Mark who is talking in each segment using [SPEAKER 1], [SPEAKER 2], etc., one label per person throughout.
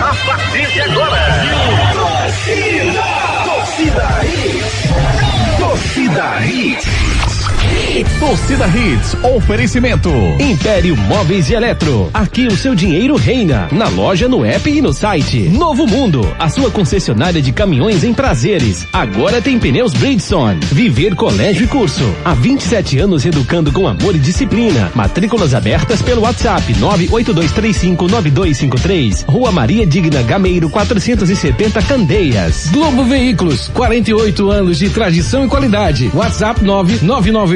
[SPEAKER 1] A partir de agora. Torcida. Torcida Hits. Torcida Hits.
[SPEAKER 2] Torcida Hits, oferecimento. Império Móveis e Eletro. Aqui o seu dinheiro reina. Na loja, no app e no site. Novo Mundo, a sua concessionária de caminhões em prazeres. Agora tem pneus Bridgestone. Viver Colégio e Curso. Há 27 anos educando com amor e disciplina. Matrículas abertas pelo WhatsApp 982359253. Rua Maria Digna Gameiro 470 Candeias. Globo Veículos, 48 anos de tradição e qualidade. WhatsApp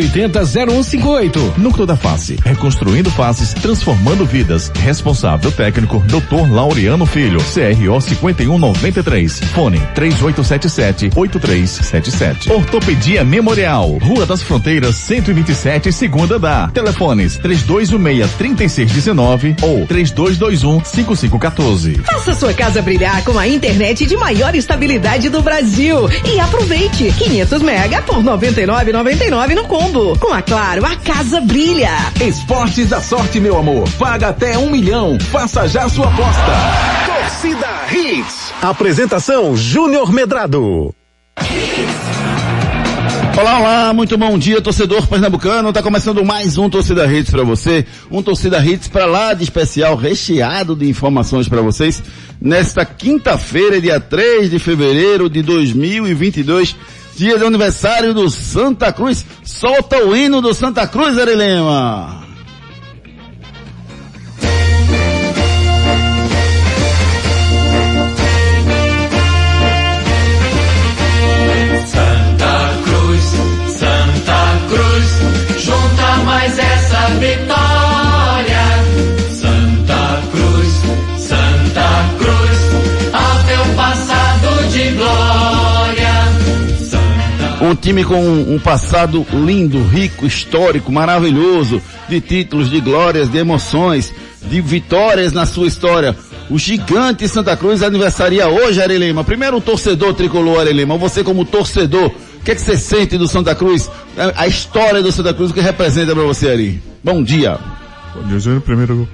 [SPEAKER 2] 99980 0158.
[SPEAKER 3] Núcleo da Face, reconstruindo faces, transformando vidas. Responsável técnico, Dr. Laureano Filho, CRO 5193. Fone 3877-8377. Ortopedia Memorial, Rua das Fronteiras 127, segunda da. Telefones 3216-3619 ou 3221-5514.
[SPEAKER 4] Faça sua casa brilhar com a internet de maior estabilidade do Brasil e aproveite 500 mega por 99,99 no combo. Com a Claro, a casa brilha.
[SPEAKER 2] Esportes da sorte, meu amor. Paga até um milhão. Faça já sua aposta.
[SPEAKER 1] Torcida Hits.
[SPEAKER 2] Apresentação Júnior Medrado.
[SPEAKER 5] Olá, olá, muito bom dia, torcedor pernambucano. Tá começando mais um Torcida Hits para você. Um Torcida Hits para lá de especial, recheado de informações para vocês. Nesta quinta-feira, dia 3 de fevereiro de 2022, dia de aniversário do Santa Cruz. Solta o hino do Santa Cruz, Arelema. Time com um, passado lindo, rico, histórico, maravilhoso, de títulos, de glórias, de emoções, de vitórias na sua história. O gigante Santa Cruz aniversaria hoje, Arelema. Primeiro o torcedor tricolor, Arelema. Você como torcedor, o que, é que você sente do Santa Cruz? A, história do Santa Cruz, o que representa para você ali? Bom dia.
[SPEAKER 6] Bom dia. Primeiro,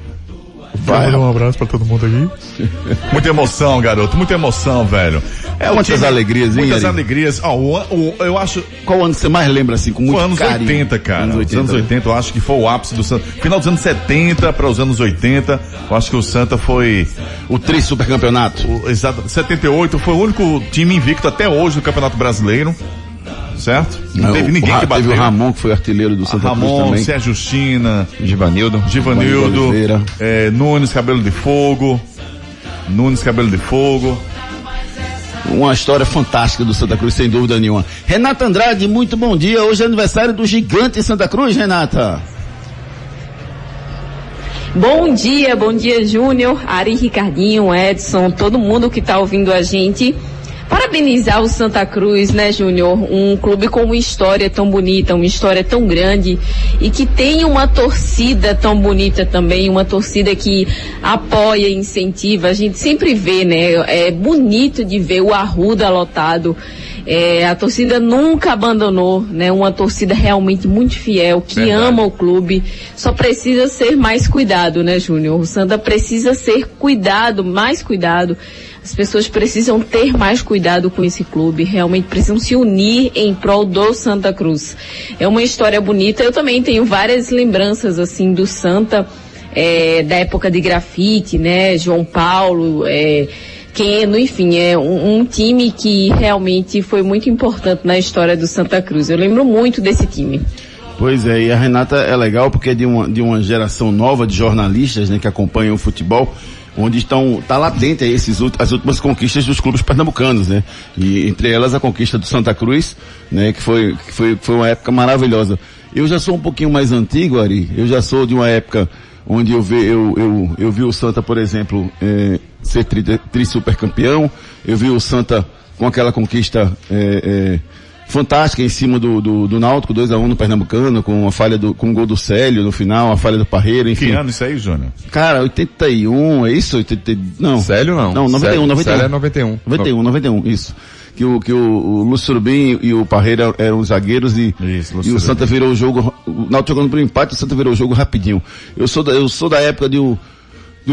[SPEAKER 5] Vai.
[SPEAKER 6] um abraço pra todo mundo aqui.
[SPEAKER 3] Muita emoção, garoto, muita emoção, velho. É
[SPEAKER 5] Muitas alegrias, hein,
[SPEAKER 3] Muitas
[SPEAKER 5] Ari?
[SPEAKER 3] alegrias. Ó, o, o- eu acho,
[SPEAKER 5] Qual ano você mais lembra assim, com muito
[SPEAKER 3] Foi anos
[SPEAKER 5] carinho?
[SPEAKER 3] 80, cara.
[SPEAKER 5] Anos
[SPEAKER 3] Os
[SPEAKER 5] 80,
[SPEAKER 3] anos
[SPEAKER 5] né?
[SPEAKER 3] 80, eu acho que foi o ápice do Santa. Final dos anos 70 para os anos 80, eu acho que o Santa foi.
[SPEAKER 5] O tri supercampeonato.
[SPEAKER 3] O, exato, 78 foi o único time invicto até hoje no Campeonato Brasileiro. Certo? Não, teve
[SPEAKER 5] o-
[SPEAKER 3] ninguém
[SPEAKER 5] o,
[SPEAKER 3] que bateu.
[SPEAKER 5] Teve o Ramon, que foi artilheiro do Santa Cruz
[SPEAKER 3] Ramon,
[SPEAKER 5] também.
[SPEAKER 3] Sérgio China,
[SPEAKER 5] Givanildo.
[SPEAKER 3] Givanildo,
[SPEAKER 5] Oliveira.
[SPEAKER 3] é, Nunes Cabelo de Fogo. Nunes Cabelo de Fogo.
[SPEAKER 5] Uma história fantástica do Santa Cruz, sem dúvida nenhuma. Renata Andrade, muito bom dia. Hoje é aniversário do gigante Santa Cruz, Renata.
[SPEAKER 7] Bom dia, bom dia Júnior, Ari Ricardinho, Edson, todo mundo que está ouvindo a gente. Parabenizar o Santa Cruz, né, Júnior? Um clube com uma história tão bonita, uma história tão grande e que tem uma torcida tão bonita também, uma torcida que apoia, incentiva. A gente sempre vê, né? É bonito de ver o Arruda lotado. É, a torcida nunca abandonou, né? Uma torcida realmente muito fiel, que
[SPEAKER 3] Verdade.
[SPEAKER 7] ama o clube. Só precisa ser mais cuidado, né, Júnior? O Santa precisa ser cuidado, mais cuidado. As pessoas precisam ter mais cuidado com esse clube, realmente precisam se unir em prol do Santa Cruz. É uma história bonita. Eu também tenho várias lembranças assim do Santa, é, da época de grafite, né? João Paulo, é, Keno, enfim, é um, um time que realmente foi muito importante na história do Santa Cruz. Eu lembro muito desse time.
[SPEAKER 5] Pois é, e a Renata é legal porque é de uma, de uma geração nova de jornalistas, né, que acompanham o futebol, onde estão, tá latente esses, as últimas conquistas dos clubes pernambucanos, né? E entre elas a conquista do Santa Cruz, né, que foi, que foi, foi uma época maravilhosa. Eu já sou um pouquinho mais antigo, Ari, eu já sou de uma época onde eu, vi, eu, eu, eu vi o Santa, por exemplo, eh, ser tri, tri supercampeão, eu vi o Santa com aquela conquista eh, eh, fantástica em cima do, do, do Náutico, 2x1 no Pernambucano, com a falha do, com o gol do Célio no final, a falha do Parreira, enfim.
[SPEAKER 3] Que ano isso aí, Júnior?
[SPEAKER 5] Cara, 81, é isso? 80, não.
[SPEAKER 8] Sério não?
[SPEAKER 5] Não, 91,
[SPEAKER 8] Sério,
[SPEAKER 5] 91.
[SPEAKER 8] Sério é 91.
[SPEAKER 5] 91, 91, isso. Que o, que o, o Lúcio e o Parreira eram os zagueiros e,
[SPEAKER 3] Isso,
[SPEAKER 5] e o Santa virou o jogo, o Náutico jogando por empate, o Santa virou o jogo rapidinho. Eu sou da, eu sou da época de o,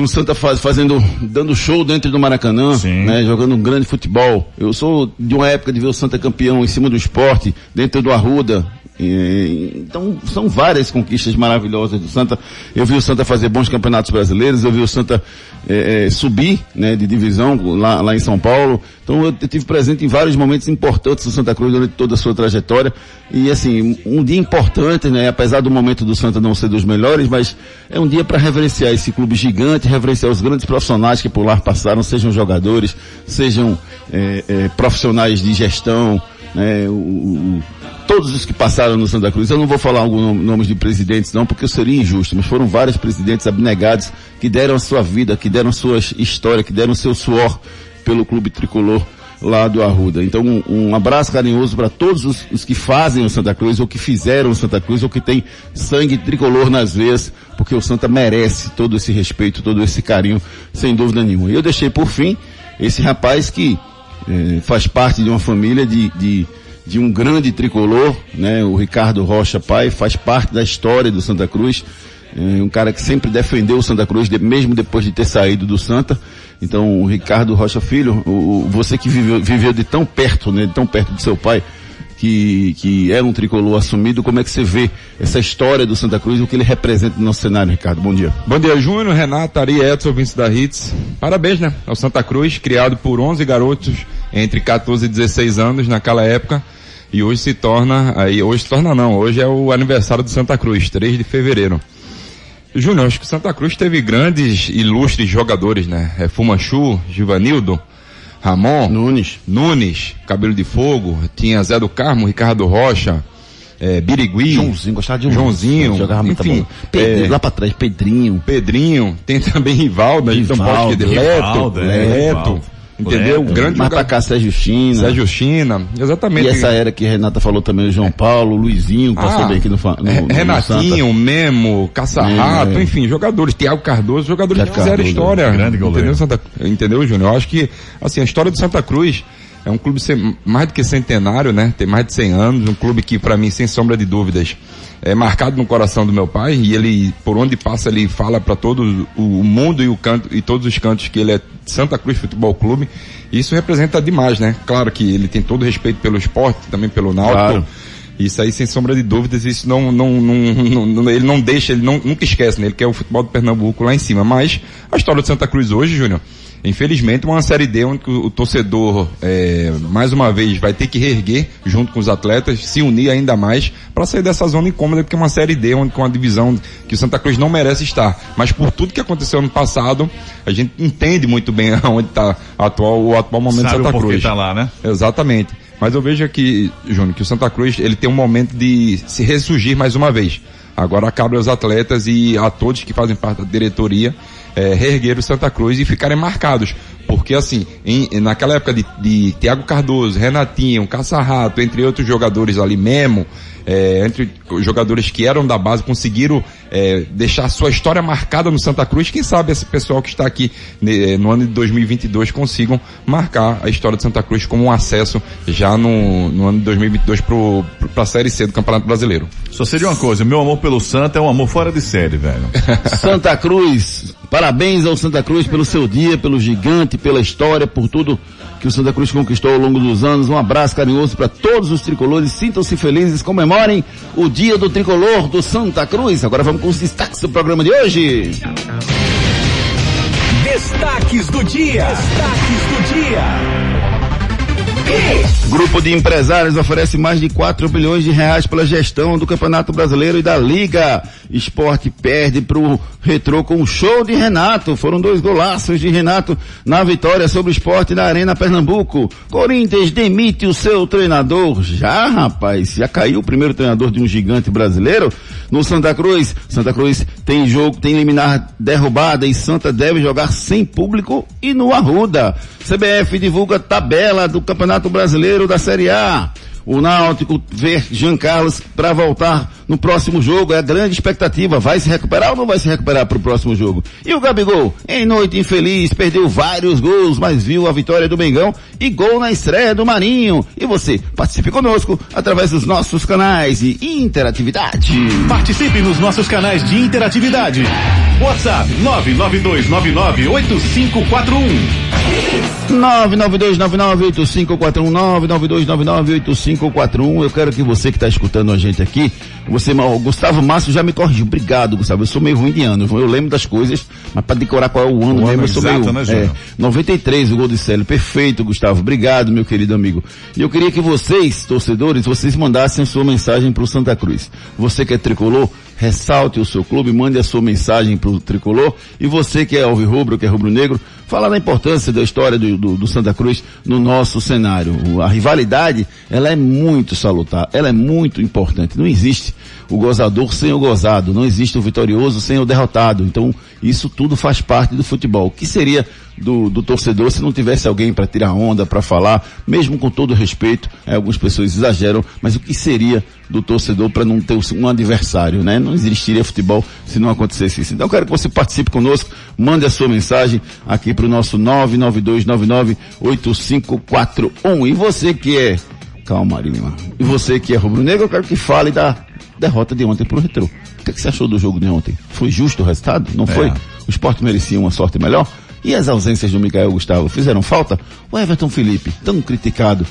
[SPEAKER 5] do Santa faz, fazendo, dando show dentro do Maracanã, né, jogando um grande futebol. Eu sou de uma época de ver o Santa campeão em cima do esporte, dentro do Arruda. Então, são várias conquistas maravilhosas do Santa. Eu vi o Santa fazer bons campeonatos brasileiros, eu vi o Santa eh, eh, subir, né, de divisão lá, lá em São Paulo. Então, eu, tive presente em vários momentos importantes do Santa Cruz durante toda a sua trajetória. E, assim, um dia importante, né, apesar do momento do Santa não ser dos melhores, mas é um dia para reverenciar esse clube gigante, reverenciar os grandes profissionais que por lá passaram, sejam jogadores, sejam eh, eh, profissionais de gestão, né, o, o, todos os que passaram no Santa Cruz. Eu não vou falar alguns nomes de presidentes não, porque seria injusto, mas foram vários presidentes abnegados que deram a sua vida, que deram a sua história, que deram o seu suor pelo clube tricolor lá do Arruda. Então, um, um abraço carinhoso para todos os, os, que fazem o Santa Cruz, ou que fizeram o Santa Cruz, ou que tem sangue tricolor nas veias, porque o Santa merece todo esse respeito, todo esse carinho, sem dúvida nenhuma. E eu deixei por fim esse rapaz que eh, faz parte de uma família de, de, de um grande tricolor, né? O Ricardo Rocha Pai faz parte da história do Santa Cruz. É um cara que sempre defendeu o Santa Cruz, mesmo depois de ter saído do Santa. Então, o Ricardo Rocha Filho, o, você que viveu, viveu de tão perto, né, de tão perto do seu pai, que, que era um tricolor assumido, como é que você vê essa história do Santa Cruz o que ele representa no nosso cenário, Ricardo? Bom dia.
[SPEAKER 8] Bom dia, Júnior, Renato, Ari, Edson, Vince da Hits. Parabéns, né, ao Santa Cruz, criado por 11 garotos entre 14 e 16 anos naquela época. E hoje se torna, aí hoje se torna não, hoje é o aniversário do Santa Cruz, 3 de fevereiro. Júnior, acho que Santa Cruz teve grandes, ilustres jogadores, né? É Fumanchu, Givanildo, Ramon,
[SPEAKER 5] Nunes,
[SPEAKER 8] Nunes, Cabelo de Fogo, tinha Zé do Carmo, Ricardo Rocha, é, Birigui,
[SPEAKER 5] Joãozinho, gostava de um
[SPEAKER 8] Joãozinho,
[SPEAKER 5] jogava muito
[SPEAKER 8] enfim.
[SPEAKER 5] Pedro,
[SPEAKER 8] é,
[SPEAKER 5] lá pra trás, Pedrinho,
[SPEAKER 8] Pedrinho, tem também Rivaldo, a gente não pode esquecer, Leto,
[SPEAKER 3] Rivaldo, é,
[SPEAKER 8] Leto,
[SPEAKER 3] Rivaldo.
[SPEAKER 8] Entendeu?
[SPEAKER 3] Leto.
[SPEAKER 8] Grande
[SPEAKER 5] pra
[SPEAKER 8] jogador.
[SPEAKER 5] cá, Sérgio China.
[SPEAKER 8] Sérgio China, exatamente.
[SPEAKER 5] E essa era que Renata falou também, o João Paulo, Luizinho, passou
[SPEAKER 8] Ah,
[SPEAKER 5] bem aqui no, no,
[SPEAKER 8] Re-
[SPEAKER 5] no-
[SPEAKER 8] Renatinho, Memo, Caça-Rato,
[SPEAKER 5] Memo, é.
[SPEAKER 8] enfim, jogadores, Tiago Cardoso, jogadores
[SPEAKER 5] Thiago
[SPEAKER 8] que fizeram
[SPEAKER 5] Cardoso,
[SPEAKER 8] história.
[SPEAKER 3] grande goleiro.
[SPEAKER 8] Entendeu, Santa, entendeu, Júnior? Eu acho que, assim, a história do Santa Cruz é um clube mais do que centenário, né? Tem mais de 100 anos, um clube que, para mim, sem sombra de dúvidas, é marcado no coração do meu pai e ele, por onde passa, ele fala para todo o mundo e o canto e todos os cantos que ele é Santa Cruz Futebol Clube. Isso representa demais, né? Claro que ele tem todo respeito pelo esporte, também pelo Náutico.
[SPEAKER 5] Claro.
[SPEAKER 8] Isso aí, sem sombra de dúvidas, isso não, não, não, não- ele não deixa, ele não, nunca esquece, né? Ele quer o futebol do Pernambuco lá em cima. Mas a história do Santa Cruz hoje, Júnior, infelizmente, uma série D onde o, o torcedor, é, mais uma vez, vai ter que reerguer junto com os atletas, se unir ainda mais para sair dessa zona incômoda, porque é uma série D onde com uma divisão que o Santa Cruz não merece estar. Mas por tudo que aconteceu no passado, a gente entende muito bem onde está atual, o atual momento
[SPEAKER 3] Sabe
[SPEAKER 8] do
[SPEAKER 3] o
[SPEAKER 8] Santa
[SPEAKER 3] porquê
[SPEAKER 8] Cruz.
[SPEAKER 3] tá lá, né?
[SPEAKER 8] Exatamente. Mas eu vejo aqui, Júnior, que o Santa Cruz ele tem um momento de se ressurgir mais uma vez. Agora cabe aos atletas e a todos que fazem parte da diretoria é, reerguer o Santa Cruz e ficarem marcados. Porque assim, em- naquela época de, de Thiago Cardoso, Renatinho, Caça-Rato, entre outros jogadores ali, Memo, é, entre os jogadores que eram da base, conseguiram é, deixar sua história marcada no Santa Cruz. Quem sabe esse pessoal que está aqui né, no ano de 2022 consigam marcar a história de Santa Cruz como um acesso já no, no ano de 2022 para a Série C do Campeonato Brasileiro.
[SPEAKER 3] Só sei de uma coisa, meu amor pelo Santa é um amor fora de série, velho.
[SPEAKER 5] Santa Cruz, parabéns ao Santa Cruz pelo seu dia, pelo gigante, pela história, por tudo que o Santa Cruz conquistou ao longo dos anos. Um abraço carinhoso para todos os tricolores. Sintam-se felizes, comemorem o dia do tricolor do Santa Cruz. Agora vamos com os destaques do programa de hoje.
[SPEAKER 1] Destaques do dia. Destaques do dia.
[SPEAKER 5] Grupo de empresários oferece mais de 4 bilhões de reais pela gestão do Campeonato Brasileiro e da Liga. Esporte perde pro Retrô com o show de Renato. Foram dois golaços de Renato na vitória sobre o esporte na Arena Pernambuco. Corinthians demite o seu treinador. Já, rapaz, já caiu o primeiro treinador de um gigante brasileiro no Santa Cruz. Santa Cruz tem jogo, tem liminar derrubada e Santa deve jogar sem público e no Arruda. CBF divulga tabela do Campeonato Brasileiro da Série A. o Náutico ver Jean Carlos para voltar no próximo jogo. É a grande expectativa. Vai se recuperar ou não vai se recuperar para o próximo jogo? E o Gabigol, em noite infeliz, perdeu vários gols, mas viu a vitória do Mengão e gol na estreia do Marinho. E você, participe conosco através dos nossos canais de interatividade.
[SPEAKER 9] Participe nos nossos canais de interatividade. WhatsApp 992998541.
[SPEAKER 5] 992998541 Eu quero que você que está escutando a gente aqui, você, o Gustavo Márcio já me corrigiu. Obrigado, Gustavo. Eu sou meio ruim de ano. Eu lembro das coisas, mas para decorar qual é o ano
[SPEAKER 6] O
[SPEAKER 5] mesmo,
[SPEAKER 6] ano
[SPEAKER 5] eu sou
[SPEAKER 6] exato,
[SPEAKER 5] meio.
[SPEAKER 6] né,
[SPEAKER 5] é,
[SPEAKER 6] Júnior?
[SPEAKER 5] 93 o gol de Célio. Perfeito, Gustavo. Obrigado, meu querido amigo. E eu queria que vocês, torcedores, vocês mandassem a sua mensagem para o Santa Cruz. Você que é tricolor, ressalte o seu clube, mande a sua mensagem para o tricolor. E você que é alvirrubro, que é rubro-negro, fala da importância da história do, do, do Santa Cruz no nosso cenário. A rivalidade, ela é muito salutar, ela é muito importante. Não existe o gozador sem o gozado, não existe o vitorioso sem o derrotado. Então, isso tudo faz parte do futebol. O que seria do, do torcedor se não tivesse alguém para tirar onda, para falar, mesmo com todo respeito, é, algumas pessoas exageram, mas o que seria do torcedor para não ter um adversário, né? Não existiria futebol se não acontecesse isso. Então eu quero que você participe conosco, mande a sua mensagem aqui para o nosso 992998541. E você que é, calma, Ari Lima, e você que é rubro-negro, eu quero que fale da derrota de ontem pro Retrô. O que, é que você achou do jogo de ontem? Foi justo o resultado? Não foi? O esporte merecia uma sorte melhor? E as ausências do Mikael Gustavo fizeram falta? O Everton Felipe, tão criticado,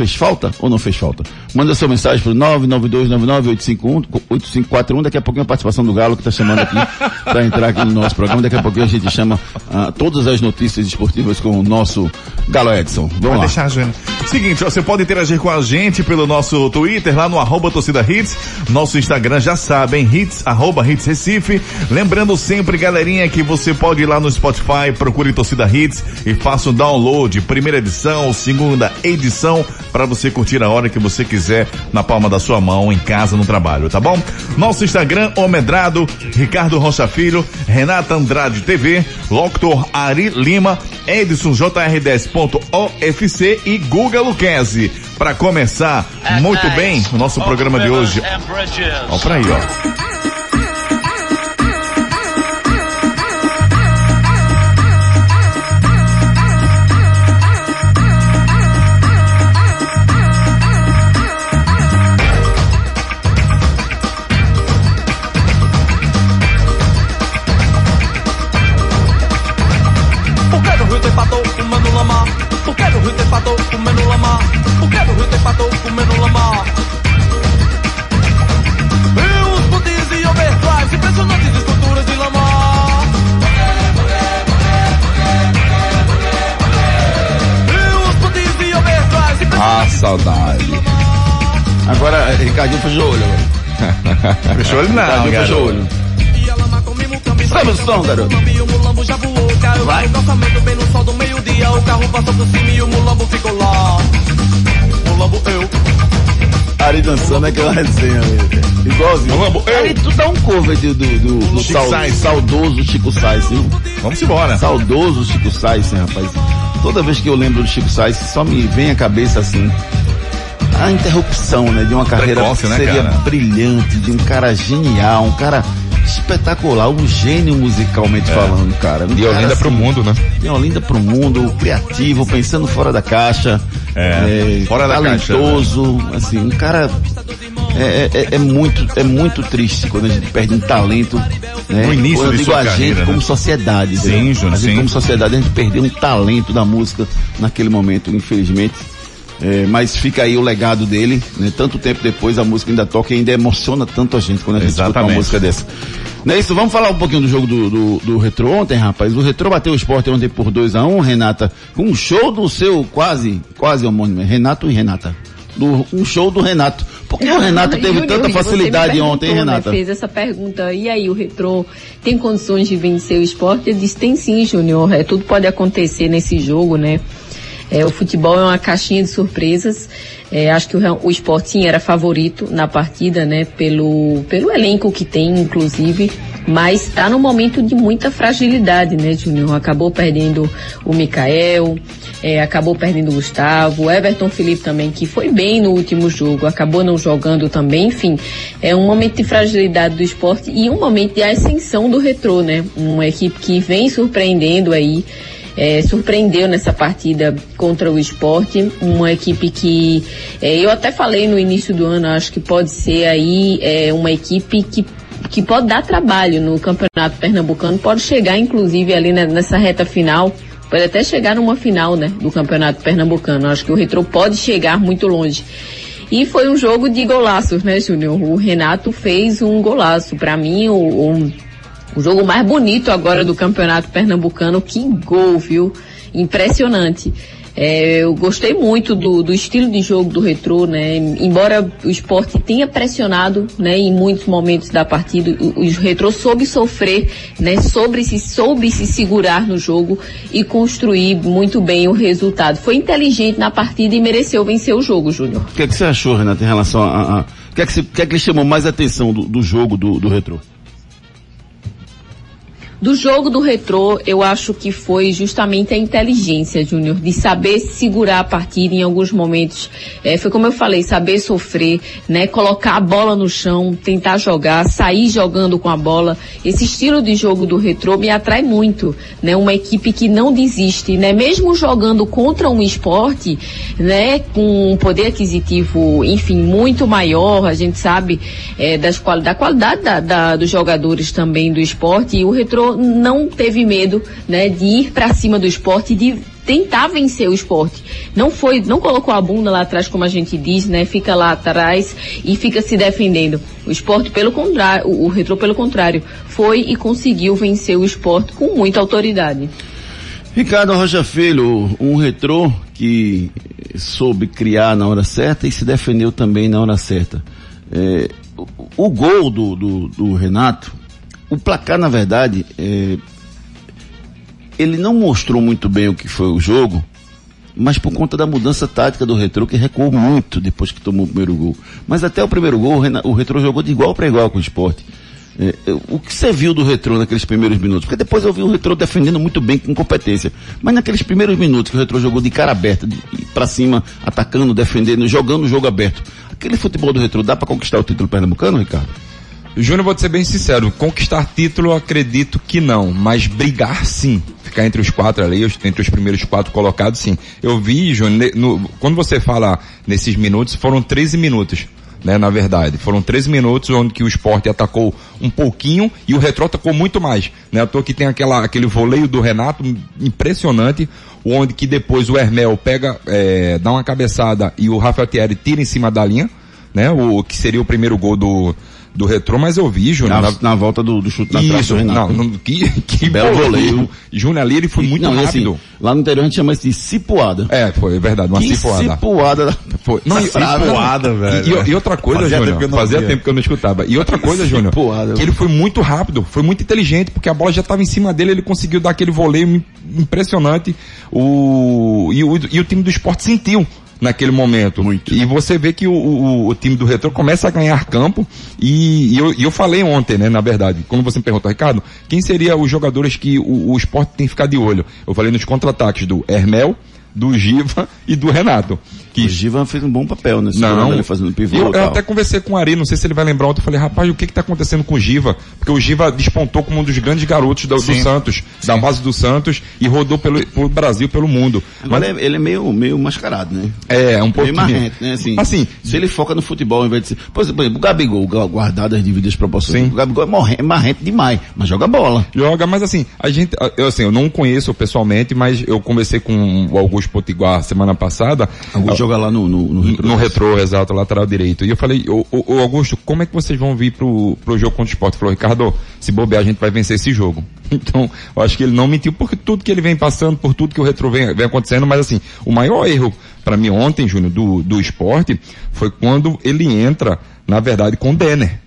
[SPEAKER 5] fez falta ou não fez falta? Manda sua mensagem pro 992998541, daqui a pouquinho a participação do Galo que está chamando aqui para entrar aqui no nosso programa, daqui a pouquinho a gente chama ah, todas as notícias esportivas com o nosso Galo Edson. Vamos
[SPEAKER 6] Pode
[SPEAKER 5] lá.
[SPEAKER 6] deixar, Júnior. Seguinte, você pode interagir com a gente pelo nosso Twitter, lá no arroba torcida hits. Nosso Instagram já sabem, hits, arroba hits Recife. Lembrando sempre, galerinha, que você pode ir lá no Spotify, procure torcida hits e faça um download. Primeira edição, segunda edição, para você curtir a hora que você quiser, na palma da sua mão, em casa, no trabalho, tá bom? Nosso Instagram, Omedrado, Ricardo Rocha Filho, Renata Andrade TV, Locutor Ari Lima, Edson JR10.ofc e Guga Luquezzi. Para começar muito bem o nosso programa de hoje. Ó pra aí, ó.
[SPEAKER 8] Saudade.
[SPEAKER 5] Agora, Ricardinho fechou o olho agora.
[SPEAKER 6] Fechou ele não,
[SPEAKER 5] Ricardinho fechou o olho.
[SPEAKER 10] A.
[SPEAKER 5] Sabe o som, garoto?
[SPEAKER 10] O
[SPEAKER 5] Vai.
[SPEAKER 10] no calçamento bem no sol do meio-dia. O carro passou por cima e o mulambo ficou lá. Mulambo eu.
[SPEAKER 5] Ari dançando é aquela resenha, velho. Igualzinho.
[SPEAKER 6] Mulambo, eu.
[SPEAKER 5] Ari, tu dá um cover de- do, do, do
[SPEAKER 6] Chico
[SPEAKER 5] sal-
[SPEAKER 6] Sainz.
[SPEAKER 5] saudoso Chico Sainz, viu?
[SPEAKER 6] Vamos embora.
[SPEAKER 5] Saudoso Chico Sainz, hein, rapaz. Toda vez que eu lembro do Chico Sainz, só me vem à cabeça assim. A interrupção, né, de uma carreira
[SPEAKER 6] Precoce,
[SPEAKER 5] que
[SPEAKER 6] né,
[SPEAKER 5] seria
[SPEAKER 6] cara?
[SPEAKER 5] brilhante, de um cara genial, um cara espetacular, um gênio musicalmente falando, cara. Um
[SPEAKER 8] E Olinda pro
[SPEAKER 5] assim,
[SPEAKER 8] mundo, né?
[SPEAKER 5] de Olinda pro mundo, criativo, pensando fora da caixa,
[SPEAKER 6] É, fora da caixa,
[SPEAKER 5] talentoso, assim, um cara é, é- é muito é muito triste quando a gente perde um talento, né?
[SPEAKER 6] No início
[SPEAKER 5] eu
[SPEAKER 6] de
[SPEAKER 5] digo a
[SPEAKER 6] carreira,
[SPEAKER 5] gente como
[SPEAKER 6] né?
[SPEAKER 5] sociedade,
[SPEAKER 6] Sim? Júnior,
[SPEAKER 5] a gente
[SPEAKER 6] sim.
[SPEAKER 5] como sociedade a gente perdeu um talento da música naquele momento, infelizmente. É, mas fica aí o legado dele, né? Tanto tempo depois a música ainda toca e ainda emociona tanto a gente quando a gente escuta uma
[SPEAKER 6] Exatamente.
[SPEAKER 5] música dessa. Não é isso? Vamos falar um pouquinho do jogo do, do, do Retro ontem, rapaz. O Retro bateu o esporte ontem por 2 a 1 um, Renata, com um show do seu quase, quase homônimo, Renato e Renata. Do, um show do Renato. Por que o Renato teve
[SPEAKER 7] Júnior,
[SPEAKER 5] tanta facilidade ontem,
[SPEAKER 7] né,
[SPEAKER 5] Renata?
[SPEAKER 7] fez essa pergunta, e aí o Retrô tem condições de vencer o esporte? Eu disse, tem sim, Júnior, é, tudo pode acontecer nesse jogo, né? É, o futebol é uma caixinha de surpresas. É, acho que o, o esporte sim era favorito na partida, né? Pelo, pelo elenco que tem, inclusive. Mas está num momento de muita fragilidade, né, Júnior? Acabou perdendo o Mikael, é, acabou perdendo o Gustavo, o Everton Felipe também, que foi bem no último jogo, acabou não jogando também. Enfim, é um momento de fragilidade do esporte e um momento de ascensão do retrô, né? Uma equipe que vem surpreendendo aí é, surpreendeu nessa partida contra o esporte, uma equipe que é, eu até falei no início do ano, acho que pode ser aí é, uma equipe que que pode dar trabalho no campeonato pernambucano, pode chegar inclusive ali nessa reta final, pode até chegar numa final, né, do campeonato pernambucano. Acho que o Retro pode chegar muito longe. E foi um jogo de golaços, né, Júnior? O Renato fez um golaço. Para mim, o, o o jogo mais bonito agora do campeonato pernambucano. Que gol, viu? Impressionante. É, eu gostei muito do, do, estilo de jogo do retrô, né? Embora o esporte tenha pressionado, né, em muitos momentos da partida, o, o retrô soube sofrer, né, sobre se, soube se segurar no jogo e construir muito bem o resultado. Foi inteligente na partida e mereceu vencer o jogo, Júnior.
[SPEAKER 5] O que, é que você achou, Renato, em relação a. O que é que, que, é que lhe chamou mais atenção do, do jogo do, do retrô?
[SPEAKER 7] Do jogo do retrô, eu acho que foi justamente a inteligência, Júnior, de saber segurar a partida em alguns momentos. É, foi como eu falei, saber sofrer, né? Colocar a bola no chão, tentar jogar, sair jogando com a bola. Esse estilo de jogo do retrô me atrai muito, né? Uma equipe que não desiste, né? Mesmo jogando contra um esporte, né? Com um poder aquisitivo, enfim, muito maior, a gente sabe é, das, da qualidade da, da, dos jogadores também do esporte, e o retrô não teve medo, né, de ir para cima do esporte, de tentar vencer o esporte. Não foi, não colocou a bunda lá atrás, como a gente diz, né? Fica lá atrás e fica se defendendo. O esporte, pelo contrário, o, o retrô, pelo contrário, foi e conseguiu vencer o esporte com muita autoridade.
[SPEAKER 5] Ricardo Rocha Filho, um retrô que soube criar na hora certa e se defendeu também na hora certa. É, o, o gol do, do, do Renato o placar, na verdade, é, ele não mostrou muito bem o que foi o jogo, mas por conta da mudança tática do Retro, que recuou muito depois que tomou o primeiro gol. Mas até o primeiro gol, o Retro jogou de igual para igual com o esporte. É, o que você viu do Retro naqueles primeiros minutos? Porque depois eu vi o Retro defendendo muito bem, com competência. Mas naqueles primeiros minutos que o Retro jogou de cara aberta, para cima, atacando, defendendo, jogando o jogo aberto. Aquele futebol do Retro dá para conquistar o título pernambucano, Ricardo?
[SPEAKER 8] Júnior, vou te ser bem sincero, conquistar título acredito que não, mas brigar sim. Ficar entre os quatro ali, entre os primeiros quatro colocados, sim. Eu vi, Júnior, quando você fala nesses minutos, foram 13 minutos. Né, na verdade. Foram 13 minutos onde que o esporte atacou um pouquinho e o Retro atacou muito mais. Né? À toa que tem aquela, aquele voleio do Renato impressionante, onde que depois o Hermel pega, é, dá uma cabeçada e o Rafael Thierry tira em cima da linha, né? O que seria o primeiro gol do, do retrô, mas eu vi, Júnior.
[SPEAKER 5] Na, na, na, volta do, do chute na
[SPEAKER 8] Isso, Renato. Não, não, que, que belo goleiro. Júnior ali, ele foi muito não, rápido. Assim,
[SPEAKER 5] lá no interior a gente chama isso de cipuada.
[SPEAKER 8] É, foi verdade, uma
[SPEAKER 5] que
[SPEAKER 8] cipuada.
[SPEAKER 5] cipuada.
[SPEAKER 8] Foi. Não, cipuada, velho. E, e, outra coisa, fazia Júnior, tempo fazia tempo que eu não escutava. E outra coisa, Júnior, que ele foi muito rápido, foi muito inteligente, porque a bola já estava em cima dele, ele conseguiu dar aquele voleio impressionante. O, e, o, e o time do esporte sentiu naquele momento.
[SPEAKER 5] Muito.
[SPEAKER 8] E você vê que o, o, o time do Retro começa a ganhar campo e, e, eu, e, eu, falei ontem, né, na verdade, quando você me perguntou, Ricardo, quem seriam os jogadores que o, o esporte tem que ficar de olho? Eu falei nos contra-ataques do Hermel, do Giva e do Renato.
[SPEAKER 5] Que... O Giva fez um bom papel nesse
[SPEAKER 8] não,
[SPEAKER 5] ele fazendo pivô.
[SPEAKER 8] Eu, eu, até conversei com o Ari, não sei se ele vai lembrar ontem, eu falei, rapaz, o que está acontecendo com o Giva? Porque o Giva despontou como um dos grandes garotos do, do Santos, Sim. da base do Santos, e rodou pelo, pelo Brasil, pelo mundo.
[SPEAKER 5] Mas ele é, ele é meio, meio mascarado, né?
[SPEAKER 8] É, um pouco.
[SPEAKER 5] Meio marrento, né? Assim, assim, se ele foca no futebol, ao invés de ser. Por exemplo, o Gabigol, guardado as devidas proporções. Sim. O Gabigol é marrento demais, mas joga bola.
[SPEAKER 8] Joga, mas assim, a gente, eu assim, eu não conheço pessoalmente, mas eu conversei com o Augusto Potiguar semana passada.
[SPEAKER 5] Augusto joga lá no, no
[SPEAKER 8] no retrô. No retrô, exato, lateral direito. E eu falei, ô, ô, Augusto, como é que vocês vão vir pro, pro jogo contra o esporte? Ele falou, Ricardo, se bobear a gente vai vencer esse jogo. Então, eu acho que ele não mentiu porque tudo que ele vem passando, por tudo que o retrô vem, vem acontecendo, mas assim, o maior erro para mim ontem, Júnior, do, do esporte, foi quando ele entra, na verdade, com o Denner.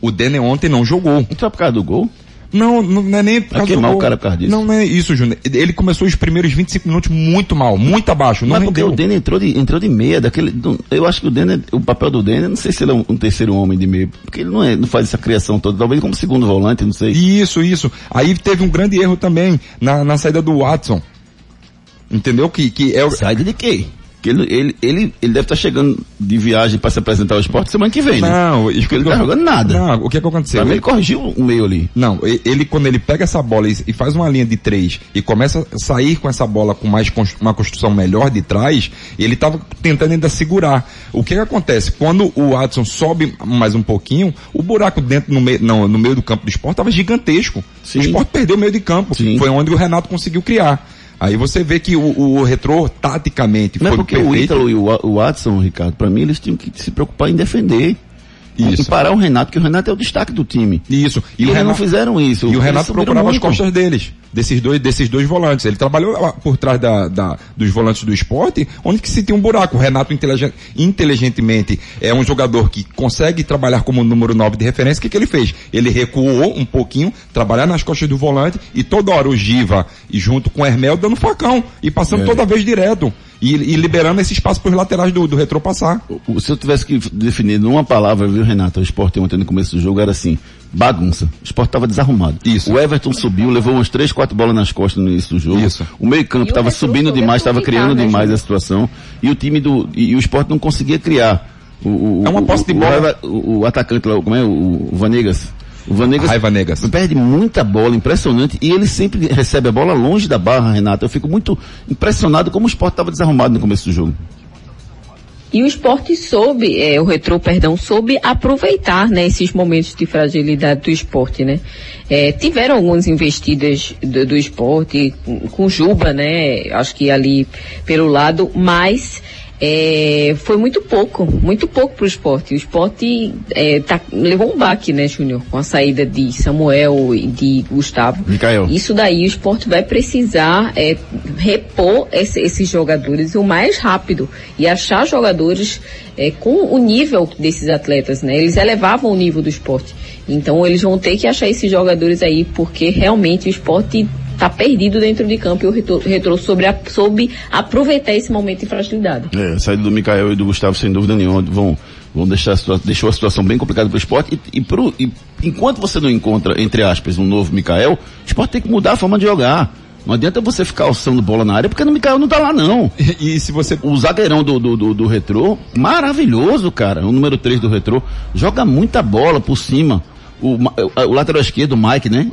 [SPEAKER 8] O Denner ontem não jogou.
[SPEAKER 5] Entrou por causa do gol?
[SPEAKER 8] Não, não, é nem por causa
[SPEAKER 5] queimar
[SPEAKER 8] do
[SPEAKER 5] o cara por causa disso.
[SPEAKER 8] Não, não é isso, Júnior. Ele começou os primeiros 25 minutos muito mal, muito abaixo. Não
[SPEAKER 5] Mas porque
[SPEAKER 8] rendeu.
[SPEAKER 5] o Denner entrou de, entrou de meia, daquele, eu acho que o Denner, o papel do Denner, não sei se ele é um, um terceiro homem de meia, porque ele não, é, não faz essa criação toda, talvez como segundo volante, não sei.
[SPEAKER 8] Isso, isso. Aí teve um grande erro também na, na saída do Watson. Entendeu? Que, que é o...
[SPEAKER 5] Saída de quê? Que ele, ele, ele, ele deve estar chegando de viagem para se apresentar ao esporte semana que vem, né?
[SPEAKER 8] Não,
[SPEAKER 5] Porque ele não tá jogando nada.
[SPEAKER 8] Não, o que é que aconteceu?
[SPEAKER 5] Pra mim ele corrigiu o meio ali.
[SPEAKER 8] Não, ele quando ele pega essa bola e, e faz uma linha de três e começa a sair com essa bola com mais uma construção melhor de trás, ele estava tentando ainda segurar. O que que acontece? Quando o Watson sobe mais um pouquinho, o buraco dentro no meio, não, no meio do campo do esporte estava gigantesco.
[SPEAKER 5] Sim.
[SPEAKER 8] O esporte perdeu o meio de campo.
[SPEAKER 5] Sim.
[SPEAKER 8] Foi onde o Renato conseguiu criar. Aí você vê que o, o retrô, taticamente,
[SPEAKER 5] Não é
[SPEAKER 8] foi
[SPEAKER 5] porque o
[SPEAKER 8] perfeito.
[SPEAKER 5] Ítalo e o, o Watson, Ricardo, pra mim eles tinham que se preocupar em defender.
[SPEAKER 8] Isso.
[SPEAKER 5] Em parar o Renato, que o Renato é o destaque do time.
[SPEAKER 8] Isso.
[SPEAKER 5] E, eles não fizeram isso.
[SPEAKER 8] E o Renato procurava as
[SPEAKER 5] muito.
[SPEAKER 8] costas deles, desses dois, desses dois volantes. Ele trabalhou por trás da, da- dos volantes do esporte, onde que se tinha um buraco. O Renato, inteligen- inteligentemente, é um jogador que consegue trabalhar como número 9 de referência. O que, que ele fez? Ele recuou um pouquinho, trabalhar nas costas do volante, e toda hora o Giva, e junto com o Hermel, dando facão, e passando
[SPEAKER 5] É.
[SPEAKER 8] toda vez direto. E, e liberando esse espaço para os laterais do, do retrô passar.
[SPEAKER 5] O- Se eu tivesse que definir numa palavra, viu, Renato, o esporte ontem no começo do jogo era assim, bagunça. O esporte estava desarrumado.
[SPEAKER 8] Isso.
[SPEAKER 5] O Everton subiu, levou umas três, quatro bolas nas costas no início do jogo.
[SPEAKER 8] Isso.
[SPEAKER 5] O meio campo estava subindo demais, estava criando
[SPEAKER 7] né,
[SPEAKER 5] demais
[SPEAKER 7] Júnior?
[SPEAKER 5] a situação. E o time do, e, e o esporte não conseguia criar. O, o-
[SPEAKER 8] É uma posse de
[SPEAKER 5] o-
[SPEAKER 8] bola.
[SPEAKER 5] O, o- o atacante lá, como é? O, o Vanegas. O Vanegas
[SPEAKER 8] Raiva Negas.
[SPEAKER 5] perde muita bola, impressionante. E ele sempre recebe a bola longe da barra, Renato. Eu fico muito impressionado como o esporte estava desarrumado no começo do jogo.
[SPEAKER 7] E o esporte soube, é, o retrô, perdão, soube aproveitar, né, esses momentos de fragilidade do esporte, né. É, tiveram algumas investidas do, do esporte, com, com Juba, né, acho que ali pelo lado, mas é, foi muito pouco, muito pouco para o esporte. O esporte é, tá- levou um baque, né, Júnior, com a saída de Samuel e de Gustavo.
[SPEAKER 5] Mikael.
[SPEAKER 7] Isso daí o esporte vai precisar é, repor esse- esses jogadores o mais rápido e achar jogadores é, com o nível desses atletas, né? Eles elevavam o nível do esporte. Então eles vão ter que achar esses jogadores aí, porque realmente o esporte está perdido dentro de campo e o retrô, retrô sobre a- soube aproveitar esse momento de fragilidade.
[SPEAKER 5] É, a saída do Mikael e do Gustavo, sem dúvida nenhuma, vão, vão deixar a deixou a situação bem complicada para o esporte. E, e, pro- e enquanto você não encontra, entre aspas, um novo Mikael, o esporte tem que mudar a forma de jogar. Não adianta você ficar alçando bola na área, porque o Mikael não tá lá não.
[SPEAKER 8] E, e se você
[SPEAKER 5] O zagueirão do, do, do, do retrô, maravilhoso, cara. O número 3 do retrô, joga muita bola por cima. O, o, lateral esquerdo, o Mike, né?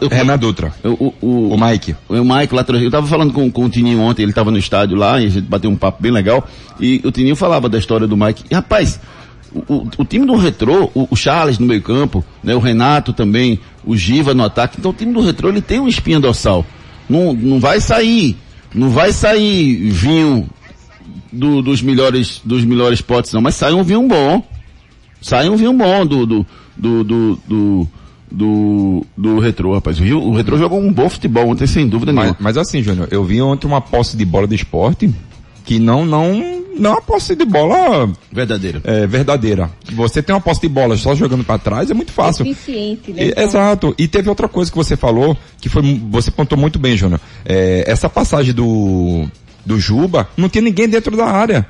[SPEAKER 5] Eu-
[SPEAKER 8] Renan Dutra,
[SPEAKER 5] o, o, o,
[SPEAKER 8] Mike.
[SPEAKER 5] o Mike, lateral, eu tava falando com, com o Tininho ontem, ele tava no estádio lá, e a gente bateu um papo bem legal, e o Tininho falava da história do Mike. E rapaz, o, o, o time do Retrô, o, o Charles no meio campo, né, o Renato também, o Giva no ataque, então o time do Retrô ele tem uma espinha dorsal. Não, não vai sair, não vai sair vinho do- dos melhores, dos melhores potes não, mas sai um vinho bom. Sai um vinho bom do, do, do, do, do, do, do Retrô, rapaz. O, Rio- o Retrô jogou um bom futebol ontem, sem dúvida
[SPEAKER 8] Mas,
[SPEAKER 5] nenhuma.
[SPEAKER 8] mas assim, Júnior, eu vi ontem uma posse de bola do esporte que não, não, não é uma posse de bola
[SPEAKER 5] Verdadeiro.
[SPEAKER 8] é, verdadeira. Você tem uma posse de bola só jogando para trás é muito fácil.
[SPEAKER 7] Eficiente, né?
[SPEAKER 8] E-
[SPEAKER 7] Então,
[SPEAKER 8] Exato. E teve outra coisa que você falou, que foi, você pontou muito bem, Júnior. É, essa passagem do, do Juba, não tinha ninguém dentro da área.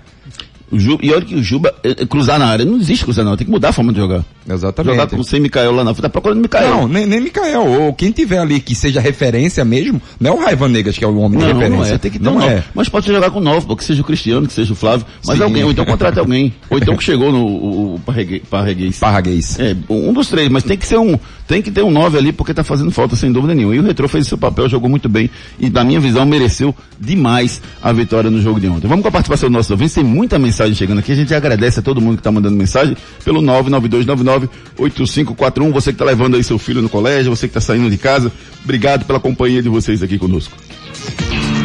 [SPEAKER 5] O Juba, e olha que o Juba, é, é, cruzar na área, não existe cruzar na área, tem que mudar a forma de jogar.
[SPEAKER 8] Exatamente.
[SPEAKER 5] Jogar com sem Mikael lá na frente, tá procurando Mikael.
[SPEAKER 8] Não, nem, nem Mikael, ou quem tiver ali que seja referência mesmo, não é o Raiva Negas que é o homem de
[SPEAKER 5] Não,
[SPEAKER 8] referência.
[SPEAKER 5] não é, tem que ter
[SPEAKER 8] não
[SPEAKER 5] um
[SPEAKER 8] é.
[SPEAKER 5] nove. Mas pode jogar com nove, porque seja o Cristiano, que seja o Flávio, mas
[SPEAKER 8] Sim.
[SPEAKER 5] alguém, ou então contrate alguém. Ou então que chegou no o, o Parreguês.
[SPEAKER 8] Parraguês.
[SPEAKER 5] É, um dos três, mas tem que ser um, tem que ter um 9 ali porque tá fazendo falta sem dúvida nenhuma. E o Retrô fez o seu papel, jogou muito bem e na minha visão mereceu demais a vitória no jogo de ontem. Vamos com a participação do nosso ouvinte, tem muita mensagem chegando aqui, a gente agradece a todo mundo que tá mandando mensagem pelo 992998541, você que tá levando aí seu filho no colégio, você que tá saindo de casa, obrigado pela companhia de vocês aqui conosco.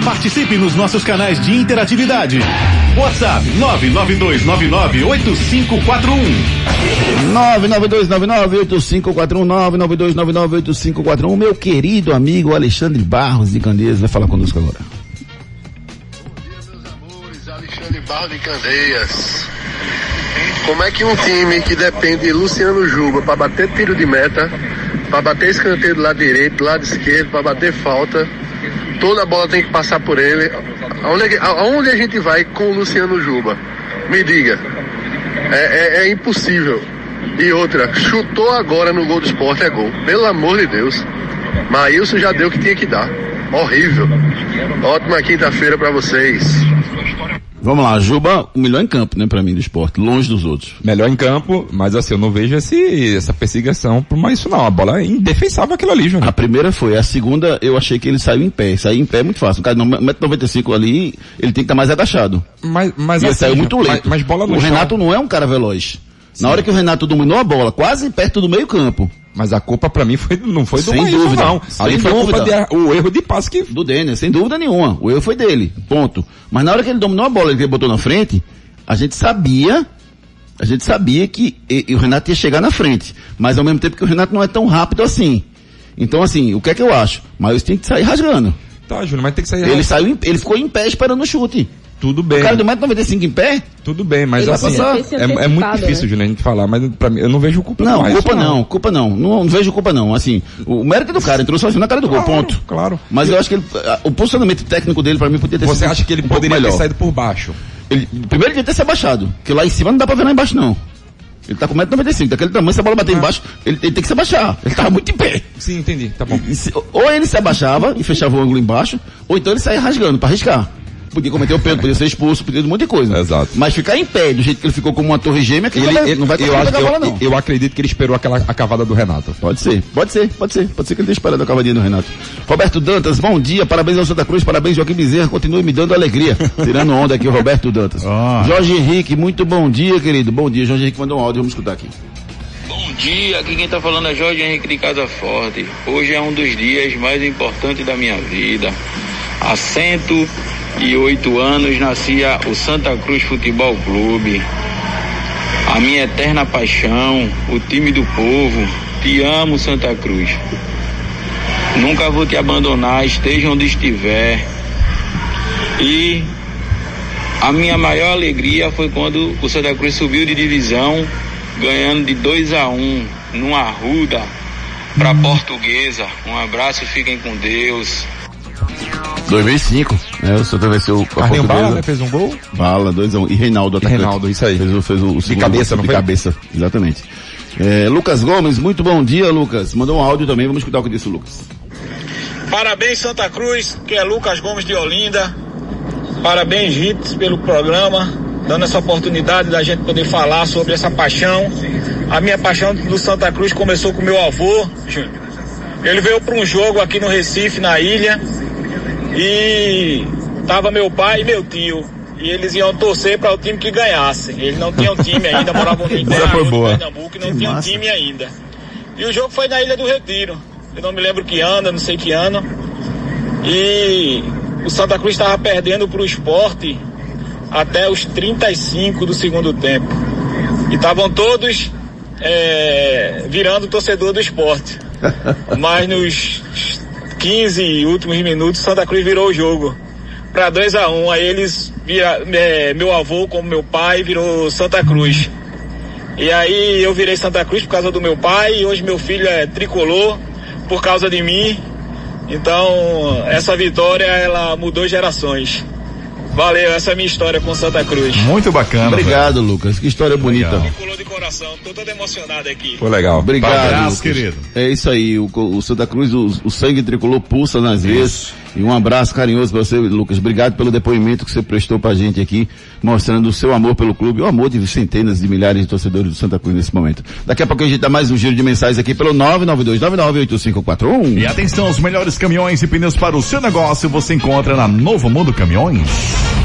[SPEAKER 1] Participe nos nossos canais de interatividade. WhatsApp 992998541.
[SPEAKER 5] 992998541, 992998541, meu querido amigo Alexandre Barros de Candeias vai falar conosco agora.
[SPEAKER 11] Alexandre Barro de Candeias. Como é que um time que depende de Luciano Juba para bater tiro de meta para bater escanteio do lado direito, do lado esquerdo, para bater falta. Toda bola tem que passar por ele. Aonde, é aonde a gente vai com o Luciano Juba? Me diga. É, é- é impossível. E outra, chutou agora no gol do esporte, é gol. Pelo amor de Deus. Maílson já deu o que tinha que dar. Horrível. Ótima quinta-feira para vocês.
[SPEAKER 5] Vamos lá, Juba, o melhor em campo, né, pra mim, do esporte, longe dos outros.
[SPEAKER 8] Melhor em campo, mas assim, eu não vejo esse, essa perseguição por mais isso não. A bola é indefensável aquilo ali, Júnior.
[SPEAKER 5] A primeira foi, a segunda eu achei que ele saiu em pé. Sair em pé é muito fácil. O cara, não, 1,95m ali, ele tem que estar mais agachado.
[SPEAKER 8] Mas, mas
[SPEAKER 5] e ele
[SPEAKER 8] assim,
[SPEAKER 5] saiu muito
[SPEAKER 8] mas-
[SPEAKER 5] lento.
[SPEAKER 8] mas bola no
[SPEAKER 5] o
[SPEAKER 8] chão-
[SPEAKER 5] Renato não é um cara veloz. Na hora que o Renato dominou a bola, quase perto do meio campo.
[SPEAKER 8] Mas a culpa pra mim foi, não foi do
[SPEAKER 5] Sem
[SPEAKER 8] Maílson,
[SPEAKER 5] dúvida.
[SPEAKER 8] não.
[SPEAKER 5] Sem
[SPEAKER 8] Ali foi a culpa
[SPEAKER 5] dúvida.
[SPEAKER 8] de, o erro de passe que...
[SPEAKER 5] Do Denner, sem dúvida nenhuma. O erro foi dele. Ponto. Mas na hora que ele dominou a bola e ele botou na frente, a gente sabia, a gente sabia que e- e o Renato ia chegar na frente. Mas ao mesmo tempo que o Renato não é tão rápido assim. Então assim, o que é que eu acho? Mas tem que sair rasgando.
[SPEAKER 8] Tá, Júnior, mas tem que sair...
[SPEAKER 5] Ele saiu, ele ficou em pé esperando o chute.
[SPEAKER 8] Tudo bem.
[SPEAKER 5] O cara do 1,95m em pé?
[SPEAKER 8] Tudo bem, mas assim,
[SPEAKER 5] passar.
[SPEAKER 8] é, é muito difícil, Júnior, a gente falar, mas pra mim, eu não vejo culpa
[SPEAKER 5] Não, culpa não, culpa não. não. Não vejo culpa não. Assim, o mérito é do cara, entrou sozinho na cara do gol, ponto.
[SPEAKER 8] Claro.
[SPEAKER 5] Mas eu acho que ele, o posicionamento técnico dele pra mim podia ter
[SPEAKER 8] Você
[SPEAKER 5] sido
[SPEAKER 8] acha que ele
[SPEAKER 5] um
[SPEAKER 8] poderia ter saído por baixo?
[SPEAKER 5] Ele, primeiro ele devia ter se abaixado, porque lá em cima não dá pra ver lá embaixo não. Ele tá com 1,95m, daquele tamanho, se a bola bater embaixo, ele, ele tem que se abaixar. Ele tava muito em pé.
[SPEAKER 8] Sim, entendi, tá bom.
[SPEAKER 5] E se- ou ele se abaixava e fechava o ângulo embaixo, ou então ele saía rasgando pra arriscar. Podia cometer o pênalti, podia ser expulso, podia um monte de coisa.
[SPEAKER 8] Exato.
[SPEAKER 5] Mas ficar em pé, do jeito que ele ficou como uma torre gêmea, que
[SPEAKER 8] Ele,
[SPEAKER 5] não vai,
[SPEAKER 8] ele-
[SPEAKER 5] não vai
[SPEAKER 8] eu, acho,
[SPEAKER 5] pegar a bola
[SPEAKER 8] eu,
[SPEAKER 5] não.
[SPEAKER 8] eu acredito que ele esperou aquela a cavada do Renato.
[SPEAKER 5] Pode ser, pode ser, pode ser. Pode ser que ele tenha esperado a cavadinha do Renato. Roberto Dantas, bom dia, parabéns ao Santa Cruz, parabéns Joaquim Bezerra, continue me dando alegria. Tirando onda aqui o Roberto Dantas. Jorge Henrique, muito bom dia, querido. Bom dia, Jorge Henrique mandou um áudio, vamos escutar aqui.
[SPEAKER 12] Bom dia, aqui quem tá falando é Jorge Henrique de Casa Forte. Hoje é um dos dias mais importantes da minha vida. Há 108 anos nascia o Santa Cruz Futebol Clube. A minha eterna paixão, o time do povo. Te amo, Santa Cruz. Nunca vou te abandonar, esteja onde estiver. E a minha maior alegria foi quando o Santa Cruz subiu de divisão, ganhando de 2 a 1 um, numa arruda para Portuguesa. Um abraço, fiquem com Deus.
[SPEAKER 5] 2005, né? O Santa venceu a
[SPEAKER 8] Carlinho
[SPEAKER 5] Portuguesa.
[SPEAKER 8] Bala, né, fez um gol.
[SPEAKER 5] Bala, 2 a 1 um. E Reinaldo, atacante.
[SPEAKER 8] Reinaldo, isso aí.
[SPEAKER 5] Fez, o- fez o, o segundo
[SPEAKER 8] cabeça,
[SPEAKER 5] gol,
[SPEAKER 8] não
[SPEAKER 5] De
[SPEAKER 8] foi?
[SPEAKER 5] cabeça, exatamente. É, Lucas Gomes, muito bom dia, Lucas. Mandou um áudio também, vamos escutar o que disse o Lucas.
[SPEAKER 13] Parabéns Santa Cruz, que é Lucas Gomes de Olinda. Parabéns Hits pelo programa, dando essa oportunidade da gente poder falar sobre essa paixão. A minha paixão do Santa Cruz começou com meu avô. Ele veio para um jogo aqui no Recife, na ilha, e tava meu pai e meu tio. E eles iam torcer para o time que ganhasse. Eles não tinham time ainda, moravam no interior
[SPEAKER 8] boa.
[SPEAKER 13] Pernambuco e não tinham time ainda. E o jogo foi na Ilha do Retiro. Eu não me lembro que ano, não sei que ano. E o Santa Cruz estava perdendo para o esporte até os 35 do segundo tempo. E estavam todos é, virando torcedor do esporte. Mas nos 15 últimos minutos, Santa Cruz virou o jogo para 2 a 1 Aí eles, vira, é, meu avô, como meu pai, virou Santa Cruz. E aí eu virei Santa Cruz por causa do meu pai e hoje meu filho é tricolor por causa de mim. Então, essa vitória ela mudou gerações. Valeu, essa é a minha história com Santa Cruz.
[SPEAKER 3] Muito bacana.
[SPEAKER 5] Obrigado, Lucas. Que história bonita.
[SPEAKER 13] Coração, tô todo emocionado aqui.
[SPEAKER 8] Foi legal.
[SPEAKER 5] Obrigado,
[SPEAKER 3] Abraço,
[SPEAKER 5] Lucas.
[SPEAKER 3] querido.
[SPEAKER 5] É isso aí, o, o Santa Cruz, o, o sangue tricolor pulsa nas veias. E um abraço carinhoso para você, Lucas. Obrigado pelo depoimento que você prestou pra gente aqui, mostrando o seu amor pelo clube, o amor de centenas de milhares de torcedores do Santa Cruz nesse momento. Daqui a pouco a gente dá mais um giro de mensagens aqui pelo 992998541.
[SPEAKER 3] E atenção, os melhores caminhões e pneus para o seu negócio você encontra na Novo Mundo Caminhões.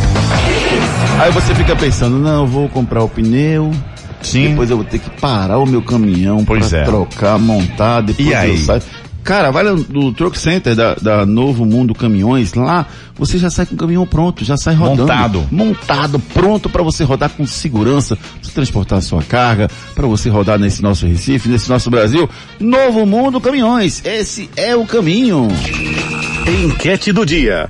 [SPEAKER 5] Aí você fica pensando, não, eu vou comprar o pneu.
[SPEAKER 3] Sim.
[SPEAKER 5] Depois eu vou ter que parar o meu caminhão
[SPEAKER 3] Pois
[SPEAKER 5] para
[SPEAKER 3] é.
[SPEAKER 5] trocar, montar, depois
[SPEAKER 3] E aí?
[SPEAKER 5] eu saio. Cara, vai no, no Truck Center da, da Novo Mundo Caminhões, lá você já sai com o caminhão pronto, já sai rodando.
[SPEAKER 3] Montado.
[SPEAKER 5] Montado, pronto para você rodar com segurança, pra você transportar a sua carga, para você rodar nesse nosso Recife, nesse nosso Brasil. Novo Mundo Caminhões, esse é o caminho.
[SPEAKER 1] Enquete do dia.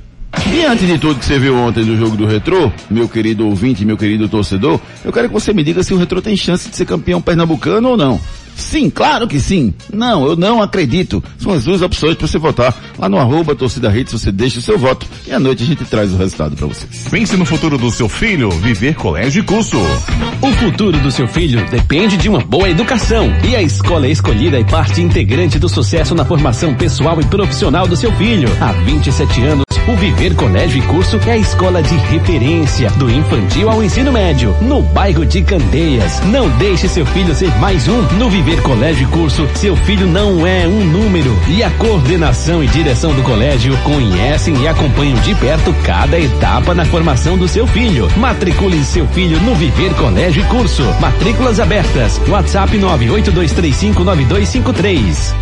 [SPEAKER 5] Diante de tudo que você viu ontem do jogo do Retrô, meu querido ouvinte, meu querido torcedor, eu quero que você me diga se o Retrô tem chance de ser campeão pernambucano ou não. Sim, claro que sim. Não, eu não acredito. São as duas opções para você votar. Lá no arroba torcida Hits, você deixa o seu voto e à noite a gente traz o resultado para vocês.
[SPEAKER 1] Pense no futuro do seu filho, viver colégio e curso.
[SPEAKER 2] O futuro do seu filho depende de uma boa educação. E a escola escolhida é parte integrante do sucesso na formação pessoal e profissional do seu filho. Há 27 anos, o Viver Colégio e Curso é a escola de referência do infantil ao ensino médio, no bairro de Candeias. Não deixe seu filho ser mais um no Viver Colégio e Curso. Seu filho não é um número. E a coordenação e direção do colégio conhecem e acompanham de perto cada etapa na formação do seu filho. Matricule seu filho no Viver Colégio e Curso. Matrículas abertas. WhatsApp 982359253.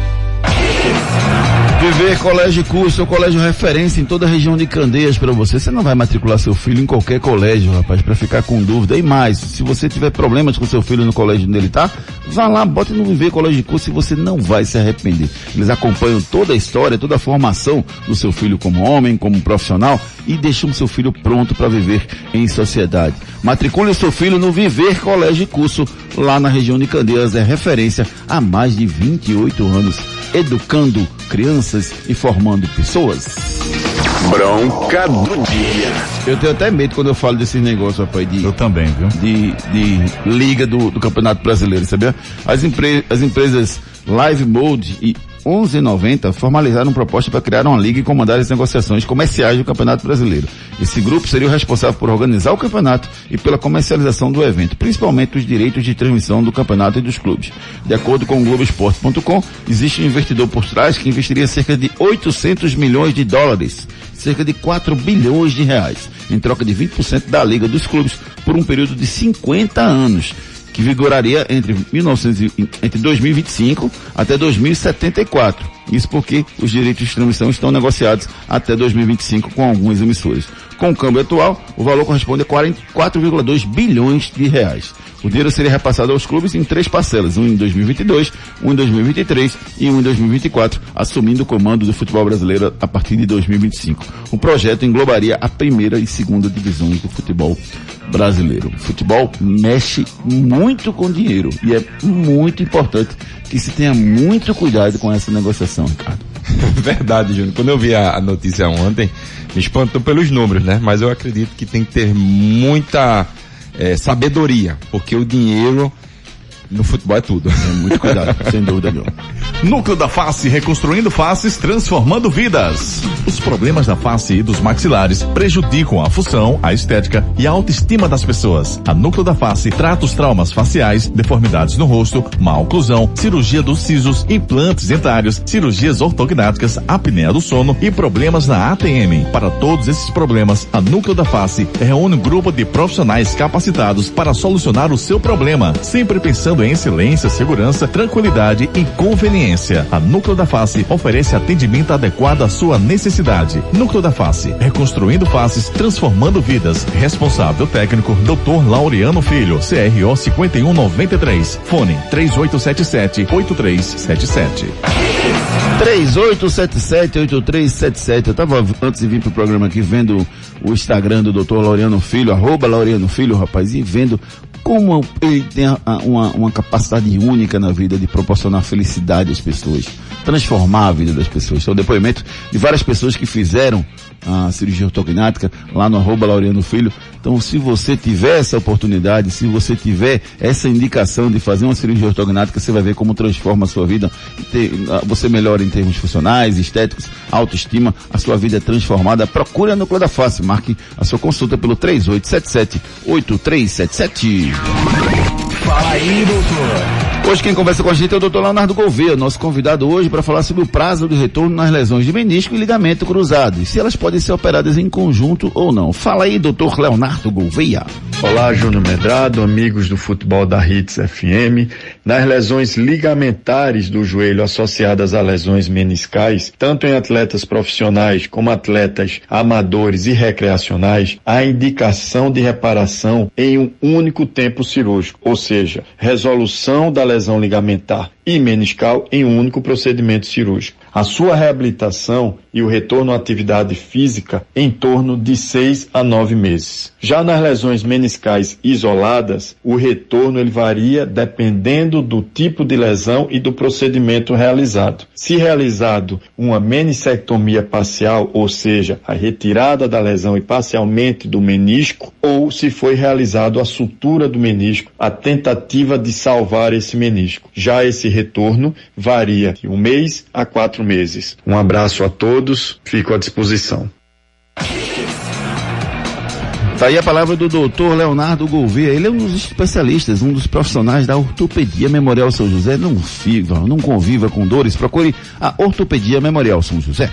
[SPEAKER 5] Viver Colégio Curso é o colégio referência em toda a região de Candeias para você. Você não vai matricular seu filho em qualquer colégio, rapaz, para ficar com dúvida. E mais, se você tiver problemas com seu filho no colégio onde ele tá, vá lá, bote no Viver Colégio Curso e você não vai se arrepender. Eles acompanham toda a história, toda a formação do seu filho como homem, como profissional e deixam seu filho pronto para viver em sociedade. Matricule o seu filho no Viver Colégio e Curso, lá na região de Candeias, é referência há mais de 28 anos, educando crianças e formando pessoas.
[SPEAKER 1] Bronca do dia.
[SPEAKER 5] Eu tenho até medo quando eu falo desses negócios, rapaz, de...
[SPEAKER 3] Eu também, viu?
[SPEAKER 5] De, de liga do, do Campeonato Brasileiro, sabia? As, empre, as empresas Live Mode e 1190 formalizaram proposta para criar uma liga e comandar as negociações comerciais do Campeonato Brasileiro. Esse grupo seria o responsável por organizar o campeonato e pela comercialização do evento, principalmente os direitos de transmissão do campeonato e dos clubes. De acordo com o Globoesporte.com, existe um investidor por trás que investiria cerca de 800 milhões de dólares, cerca de 4 bilhões de reais, em troca de 20% da liga dos clubes por um período de 50 anos que vigoraria entre, 1900, e- entre 2025 até 2074. Isso porque os direitos de transmissão estão negociados até 2025 com algumas emissoras. Com o câmbio atual, o valor corresponde a 44,2 bilhões de reais. O dinheiro seria repassado aos clubes em três parcelas, um em 2022, um em 2023 e um em 2024, assumindo o comando do futebol brasileiro a partir de 2025. O projeto englobaria a primeira e segunda divisões do futebol brasileiro. O futebol mexe muito com dinheiro e é muito importante que se tenha muito cuidado com essa negociação, Ricardo.
[SPEAKER 8] Verdade, Júnior. Quando eu vi a, a notícia ontem, me espantou pelos números, né? Mas eu acredito que tem que ter muita eh, sabedoria, porque o dinheiro no futebol é tudo.
[SPEAKER 5] É muito cuidado, sem dúvida nenhuma.
[SPEAKER 3] Núcleo da Face, reconstruindo faces, transformando vidas. Os problemas da face e dos maxilares prejudicam a função, a estética e a autoestima das pessoas. A Núcleo da Face trata os traumas faciais, deformidades no rosto, má oclusão, cirurgia dos sisos, implantes dentários, cirurgias ortognáticas, apneia do sono e problemas na ATM. Para todos esses problemas, a Núcleo da Face reúne um grupo de profissionais capacitados para solucionar o seu problema, sempre pensando em excelência, segurança, tranquilidade e conveniência. A Núcleo da Face oferece atendimento adequado à sua necessidade. Núcleo da Face, reconstruindo faces, transformando vidas. Responsável técnico, Dr. Laureano Filho, CRO 5193. Fone 3877-8377.
[SPEAKER 5] 3877-8377. Eu tava antes de vir pro programa aqui vendo o Instagram do Dr. Laureano Filho, arroba Laureano Filho, rapaz, e vendo como ele tem uma, uma capacidade única na vida de proporcionar felicidade às pessoas, transformar a vida das pessoas. Então, depoimento de várias pessoas que fizeram a cirurgia ortognática lá no arroba Laureano Filho. Então, se você tiver essa oportunidade, se você tiver essa indicação de fazer uma cirurgia ortognática, você vai ver como transforma a sua vida. Ah, Você melhora em termos funcionais, estéticos, autoestima, a sua vida é transformada. Procure a Núcleo da Face, marque a sua consulta pelo 3877-8377.
[SPEAKER 1] Fala aí, doutor.
[SPEAKER 5] Hoje quem conversa com a gente é o Dr. Leonardo Gouveia, nosso convidado hoje para falar sobre o prazo de retorno nas lesões de menisco e ligamento cruzado, e se elas podem ser operadas em conjunto ou não. Fala aí, Dr. Leonardo Gouveia.
[SPEAKER 14] Olá, Júnior Medrado, amigos do futebol da Hits FM. Nas lesões ligamentares do joelho associadas a lesões meniscais, tanto em atletas profissionais como atletas amadores e recreacionais, há indicação de reparação em um único tempo cirúrgico, ou seja, resolução da lesão ligamentar e meniscal em um único procedimento cirúrgico. A sua reabilitação e o retorno à atividade física em torno de seis a nove meses. Já nas lesões meniscais isoladas, o retorno ele varia dependendo do tipo de lesão e do procedimento realizado. Se realizado uma menissectomia parcial, ou seja, a retirada da lesão e parcialmente do menisco, ou se foi realizado a sutura do menisco, a tentativa de salvar esse menisco. Já esse retorno varia de um mês a quatro meses. Um abraço a todos, fico à disposição.
[SPEAKER 5] Tá aí a palavra do doutor Leonardo Gouveia. Ele é um dos especialistas, um dos profissionais da Ortopedia Memorial São José. Não viva, não conviva com dores, procure a Ortopedia Memorial São José.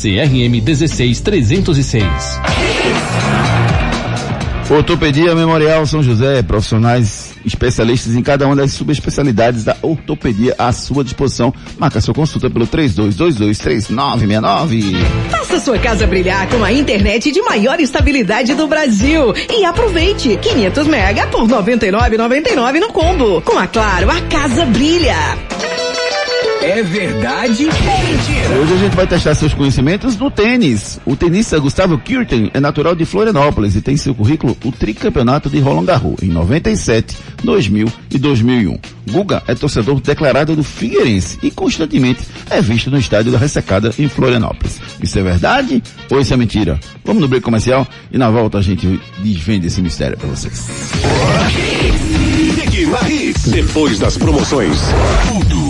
[SPEAKER 2] CRM 16306.
[SPEAKER 5] Ortopedia Memorial São José, profissionais especialistas em cada uma das subespecialidades da ortopedia à sua disposição. Marca sua consulta pelo 32223969.
[SPEAKER 4] Faça sua casa brilhar com a internet de maior estabilidade do Brasil e aproveite 500 mega por 99,99 no combo. Com a Claro, a casa brilha.
[SPEAKER 15] É verdade ou mentira?
[SPEAKER 5] Hoje a gente vai testar seus conhecimentos no tênis. O tenista Gustavo Kirten é natural de Florianópolis e tem seu currículo o tricampeonato de Roland Garros em 97, 2000 e 2001. Guga é torcedor declarado do Figueirense e constantemente é visto no estádio da Ressecada em Florianópolis. Isso é verdade ou isso é mentira? Vamos no break comercial e na volta a gente desvende esse mistério para vocês.
[SPEAKER 16] Depois das promoções, tudo,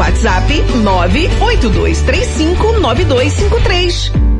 [SPEAKER 4] WhatsApp 982359253.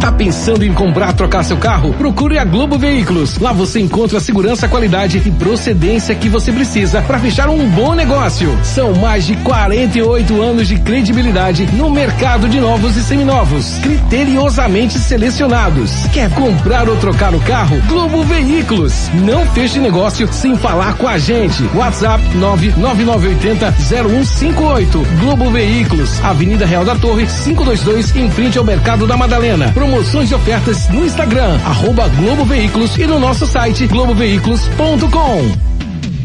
[SPEAKER 17] Tá pensando em comprar, trocar seu carro? Procure a Globo Veículos. Lá você encontra a segurança, qualidade e procedência que você precisa para fechar um bom negócio. São mais de 48 anos de credibilidade no mercado de novos e seminovos, criteriosamente selecionados. Quer comprar ou trocar o carro? Globo Veículos. Não feche negócio sem falar com a gente. WhatsApp 99980 0158. Globo Veículos, Avenida Real da Torre, 522, em frente ao Mercado da Madalena. Promoções e ofertas no Instagram, arroba Globo Veículos e no nosso site globoveículos.com.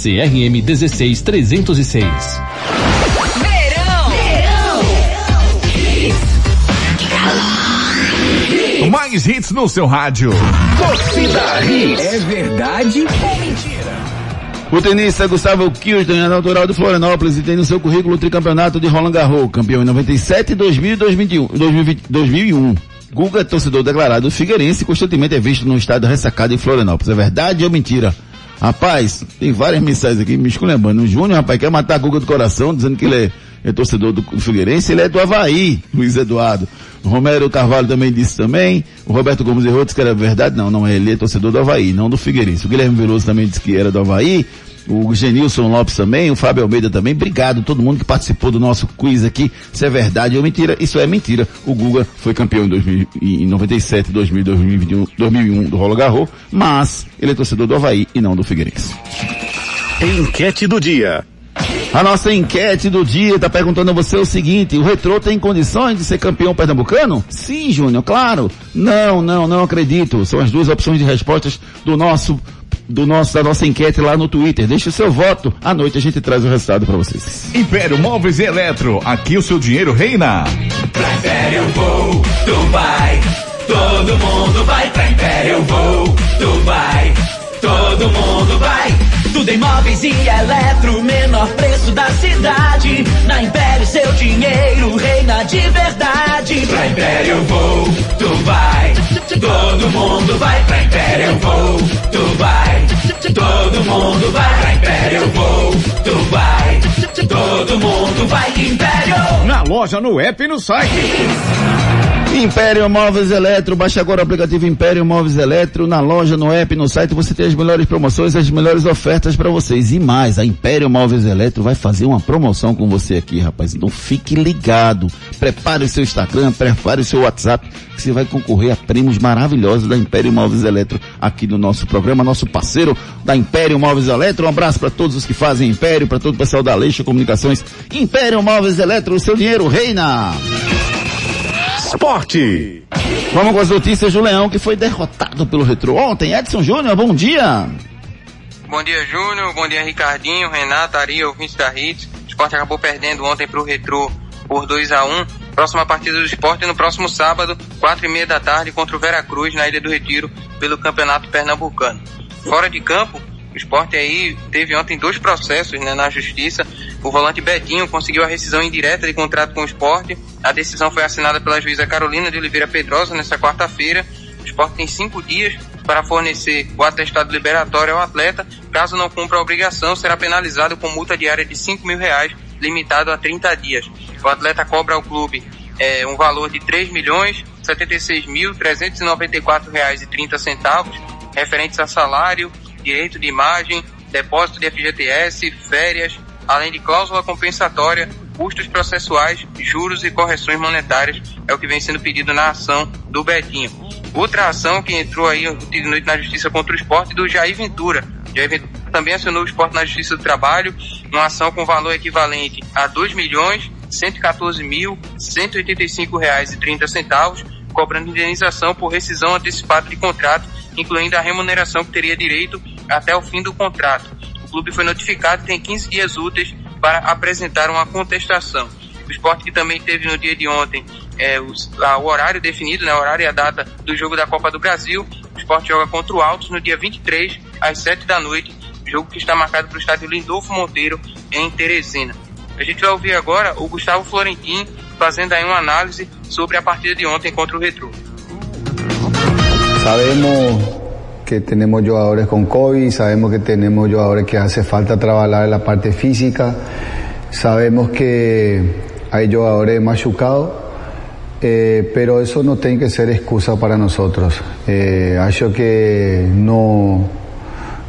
[SPEAKER 2] CRM 16306.
[SPEAKER 6] Mais hits no seu rádio.
[SPEAKER 1] Torcida Hits.
[SPEAKER 18] É verdade ou mentira?
[SPEAKER 5] O tenista Gustavo Kirsten é natural de Florianópolis e tem no seu currículo o tricampeonato de Roland Garros, campeão em 97, 2000 e 2021, 2020, 2001. Guga é torcedor declarado do Figueirense e constantemente é visto no estádio ressacado em Florianópolis. É verdade ou mentira? Rapaz, tem várias mensagens aqui me esculhambando. O Júnior, rapaz, quer matar a Guga do coração, dizendo que ele é, é torcedor do, Figueirense, ele é do Havaí, Luiz Eduardo. Romero Carvalho também disse também. O Roberto Gomes errou, disse que era verdade. Não, não é, ele é torcedor do Havaí, não do Figueirense. O Guilherme Veloso também disse que era do Havaí. O Genilson Lopes também, o Fábio Almeida também. Obrigado a todo mundo que participou do nosso quiz aqui. Se é verdade ou mentira, isso é mentira. O Guga foi campeão em, 2000, em 97, 2000, 2021, 2001 do Rolo Garro, mas ele é torcedor do Havaí e não do Figueirense.
[SPEAKER 1] Enquete do dia.
[SPEAKER 5] A nossa enquete do dia está perguntando a você o seguinte: o Retrô tem condições de ser campeão pernambucano? Sim, Júnior, claro. Não, não, não acredito. São as duas opções de respostas do nosso do nosso, da nossa enquete lá no Twitter. Deixe o seu voto. À noite a gente traz o resultado para vocês.
[SPEAKER 6] Império Móveis e Eletro. Aqui o seu dinheiro reina.
[SPEAKER 15] Pra Império Vou, Dubai. Todo mundo vai pra Império Vou, Dubai. Todo mundo vai. Tudo em móveis e eletro, menor preço da cidade. Na Império seu dinheiro reina de verdade. Pra Império Vou, Dubai. Todo mundo vai pra Império Vou, Dubai. Todo mundo vai pra Império Vou, Dubai. Todo mundo vai Império.
[SPEAKER 19] Na loja, no app e no site.
[SPEAKER 5] Império Móveis Eletro, baixe agora o aplicativo Império Móveis Eletro, na loja, no app, no site, você tem as melhores promoções, as melhores ofertas para vocês. E mais, a Império Móveis Eletro vai fazer uma promoção com você aqui, rapaz. Então fique ligado. Prepare o seu Instagram, prepare o seu WhatsApp, que você vai concorrer a prêmios maravilhosos da Império Móveis Eletro aqui no nosso programa, nosso parceiro da Império Móveis Eletro. Um abraço para todos os que fazem Império, para todo o pessoal da Leixa Comunicações. Império Móveis Eletro, o seu dinheiro reina.
[SPEAKER 1] Esporte.
[SPEAKER 5] Vamos com as notícias do Leão, que foi derrotado pelo Retro ontem. Edson Júnior, bom dia.
[SPEAKER 20] Bom dia, Júnior. Bom dia, Ricardinho, Renato, Ari, ouvinte da Hits. O esporte acabou perdendo ontem para o Retro por 2 a 1 Próxima partida do esporte no próximo sábado, quatro e meia da tarde, contra o Veracruz, na Ilha do Retiro, pelo Campeonato Pernambucano. Fora de campo, o esporte aí teve ontem dois processos né, na justiça. O volante Betinho conseguiu a rescisão indireta de contrato com o esporte. A decisão foi assinada pela juíza Carolina de Oliveira Pedrosa nesta quarta-feira. O esporte tem cinco dias para fornecer o atestado liberatório ao atleta. Caso não cumpra a obrigação, será penalizado com multa diária de 5 mil reais, limitado a 30 dias. O atleta cobra ao clube é, um valor de R$ 3 milhões 76 mil 394 reais e 30 centavos, referentes a salário, direito de imagem, depósito de FGTS, férias, além de cláusula compensatória custos processuais, juros e correções monetárias, é o que vem sendo pedido na ação do Betinho. Outra ação que entrou aí de noite na justiça contra o esporte do Jair Ventura. Jair Ventura também acionou o esporte na justiça do trabalho, uma ação com valor equivalente a dois milhões 114 mil 185 reais e 30 centavos, cobrando indenização por rescisão antecipada de contrato, incluindo a remuneração que teria direito até o fim do contrato. Clube foi notificado e tem 15 dias úteis para apresentar uma contestação. O esporte que também teve no dia de ontem é, o, a, o horário definido, né, o horário e a data do jogo da Copa do Brasil. O esporte joga contra o Altos no dia 23, às 7 da noite, jogo que está marcado para o estádio Lindolfo Monteiro, em Teresina. A gente vai ouvir agora o Gustavo Florentin fazendo aí uma análise sobre a partida de ontem contra o Retro.
[SPEAKER 21] Sabemos que tenemos jugadores con COVID, sabemos que tenemos jugadores que hace falta trabajar en la parte física, sabemos que hay jugadores machucados, eh, pero eso no tiene que ser excusa para nosotros. Eh, acho que no,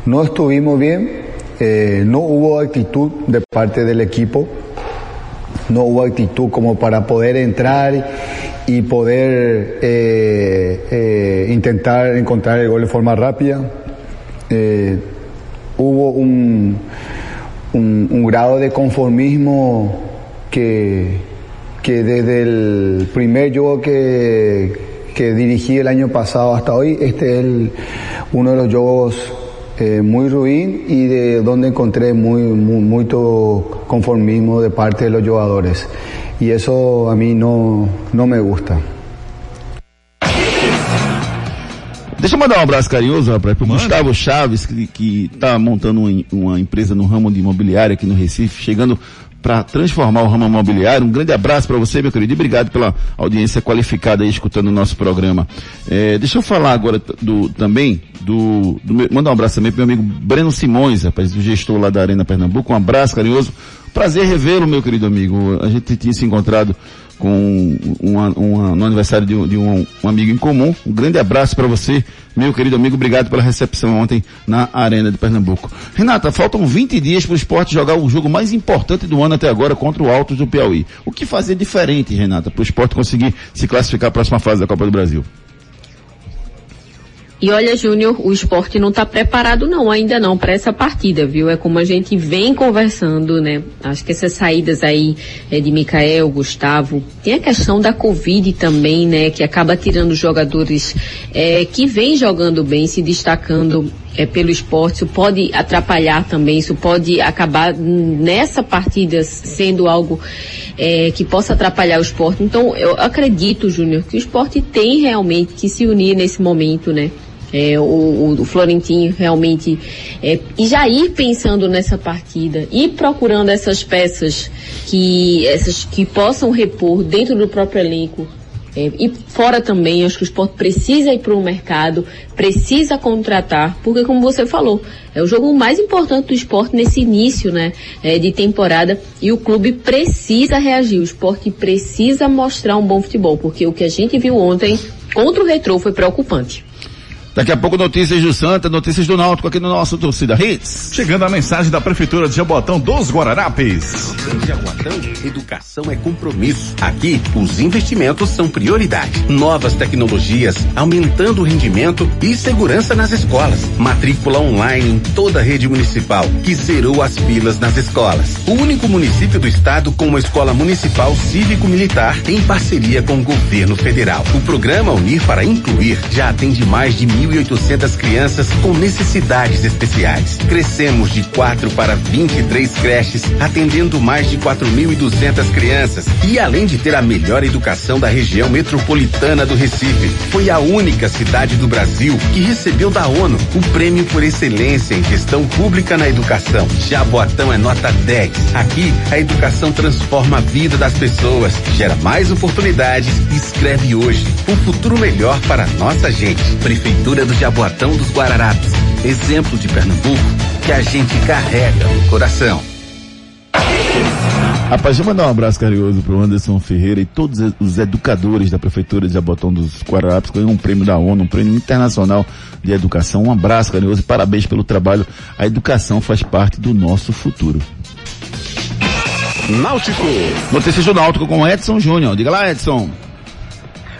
[SPEAKER 21] no estuvimos bien, eh, no hubo actitud de parte del equipo, no hubo actitud como para poder entrar y poder eh, eh, intentar encontrar el gol de forma rápida. Eh, hubo un, un, grado de conformismo que, que desde el primer juego que, que dirigí el año pasado hasta hoy, este es uno de los juegos eh, muy ruin y de donde encontré muy, muy, mucho conformismo de parte de los jugadores. Y eso a mí no, no me gusta.
[SPEAKER 5] Deixa eu mandar um abraço carinhoso para o Gustavo Chaves, que está montando uma, uma empresa no ramo de imobiliária aqui no Recife, chegando para transformar o ramo imobiliário. Um grande abraço para você, meu querido, e obrigado pela audiência qualificada aí escutando o nosso programa. É, deixa eu falar agora do, também do, do meu, mandar um abraço também para meu amigo Breno Simões, rapaz, do gestor lá da Arena Pernambuco. Um abraço carinhoso. Prazer revê-lo, meu querido amigo. A gente tinha se encontrado com uma, uma, no aniversário de, um, de um, um, amigo em comum. Um grande abraço para você, meu querido amigo. Obrigado pela recepção ontem na Arena de Pernambuco. Renata, faltam 20 dias para o esporte jogar o jogo mais importante do ano até agora contra o Altos do Piauí. O que fazer diferente, Renata, para o esporte conseguir se classificar à próxima fase da Copa do Brasil?
[SPEAKER 7] E olha, Júnior, o esporte não está preparado não, ainda não, para essa partida, viu? É como a gente vem conversando, né? Acho que essas saídas aí é, de Micael, Gustavo, tem a questão da Covid também, né? Que acaba tirando jogadores é, que vêm jogando bem, se destacando é, pelo esporte, isso pode atrapalhar também, isso pode acabar nessa partida sendo algo é, que possa atrapalhar o esporte. Então, eu acredito, Júnior, que o esporte tem realmente que se unir nesse momento, né? É, o, o, Florentino realmente é, e já ir pensando nessa partida e procurando essas peças que essas que possam repor dentro do próprio elenco é, e fora também, acho que o esporte precisa ir para o mercado, precisa contratar, porque como você falou, é o jogo mais importante do esporte nesse início né, é, de temporada e o clube precisa reagir, o esporte precisa mostrar um bom futebol, porque o que a gente viu ontem contra o Retrô foi preocupante.
[SPEAKER 5] Daqui a pouco notícias do Santa, notícias do Náutico aqui no nosso Torcida Hits.
[SPEAKER 3] Chegando a mensagem da Prefeitura de Jabotão dos Guararapes.
[SPEAKER 16] Em Jaboatão, educação é compromisso. Aqui, os investimentos são prioridade. Novas tecnologias, aumentando o rendimento e segurança nas escolas. Matrícula online em toda a rede municipal, que zerou as filas nas escolas. O único município do estado com uma escola municipal cívico-militar em parceria com o governo federal. O programa Unir para Incluir já atende mais de 1.800 crianças com necessidades especiais. Crescemos de 4 para 23 creches, atendendo mais de 4.200 crianças. E além de ter a melhor educação da região metropolitana do Recife, foi a única cidade do Brasil que recebeu da ONU o prêmio por excelência em gestão pública na educação. Jaboatão é nota 10. Aqui, a educação transforma a vida das pessoas, gera mais oportunidades e escreve hoje um futuro melhor para nossa gente. Prefeitura Prefeitura do Jaboatão dos Guararapes. Exemplo de Pernambuco que a gente carrega no coração.
[SPEAKER 5] Rapaz, deixa eu mandar um abraço carinhoso pro Anderson Ferreira e todos os educadores da Prefeitura de Jabotão dos Guararapes ganham um prêmio da ONU, um prêmio internacional de educação. Um abraço carinhoso e parabéns pelo trabalho. A educação faz parte do nosso futuro. Náutico. Notícias do Náutico com Edson Júnior. Diga lá, Edson.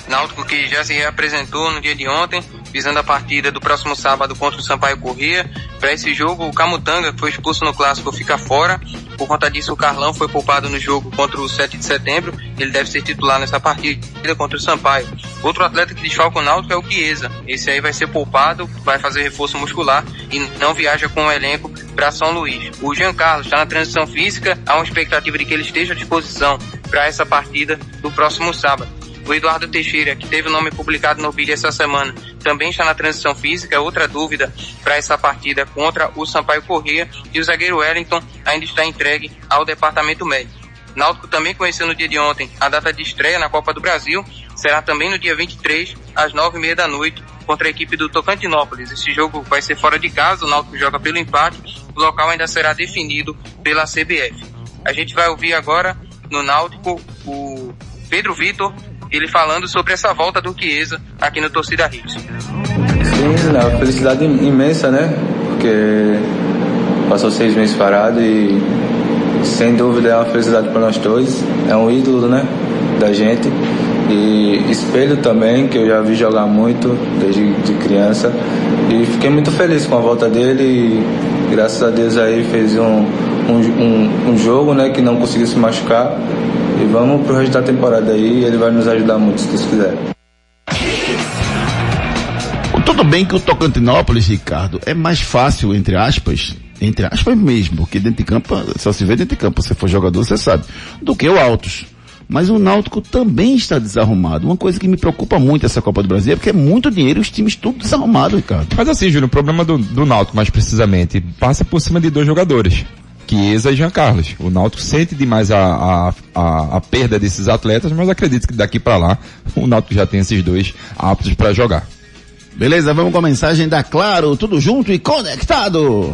[SPEAKER 20] Náutico que já se reapresentou no dia de ontem, visando a partida do próximo sábado contra o Sampaio Corrêa. Para esse jogo, o Camutanga, que foi expulso no clássico, fica fora. Por conta disso, o Carlão foi poupado no jogo contra o 7 de setembro. Ele deve ser titular nessa partida contra o Sampaio. Outro atleta que desfalca o Náutico é o Chiesa. Esse aí vai ser poupado, vai fazer reforço muscular e não viaja com o elenco para São Luís. O Jean Carlos está na transição física, há uma expectativa de que ele esteja à disposição para essa partida do próximo sábado. O Eduardo Teixeira, que teve o nome publicado no vídeo essa semana, também está na transição física. Outra dúvida para essa partida contra o Sampaio Corrêa. E o zagueiro Wellington ainda está entregue ao departamento médico. Náutico também conheceu no dia de ontem a data de estreia na Copa do Brasil. Será também no dia 23, às nove e meia da noite, contra a equipe do Tocantinópolis. Esse jogo vai ser fora de casa, o Náutico joga pelo empate. O local ainda será definido pela CBF. A gente vai ouvir agora no Náutico o Pedro Vitor, ele falando sobre essa volta do Chiesa aqui no Torcida Hits.
[SPEAKER 22] Sim, uma felicidade imensa, né? Porque passou seis meses parado e sem dúvida é uma felicidade para nós dois. É um ídolo, né? Da gente. E espelho também, que eu já vi jogar muito desde de criança. E fiquei muito feliz com a volta dele e graças a Deus aí fez um, um, um, um jogo, né? Que não conseguiu se machucar. E vamos pro resto da temporada aí, ele vai nos ajudar muito, se Deus quiser.
[SPEAKER 5] Tudo bem que o Tocantinópolis, Ricardo, é mais fácil, entre aspas, entre aspas mesmo, porque dentro de campo, só se vê dentro de campo, se for jogador, você sabe, do que o Altos. Mas o Náutico também está desarrumado. Uma coisa que me preocupa muito essa Copa do Brasil é porque é muito dinheiro e os times tudo desarrumado, Ricardo.
[SPEAKER 8] Mas assim, Júnior, o problema do, do Náutico, mais precisamente, passa por cima de dois jogadores. Chiesa e Jean Carlos. O Náutico sente demais a, a, a, a perda desses atletas, mas acredito que daqui para lá o Náutico já tem esses dois aptos para jogar.
[SPEAKER 5] Beleza, vamos com a mensagem da Claro, tudo junto e conectado.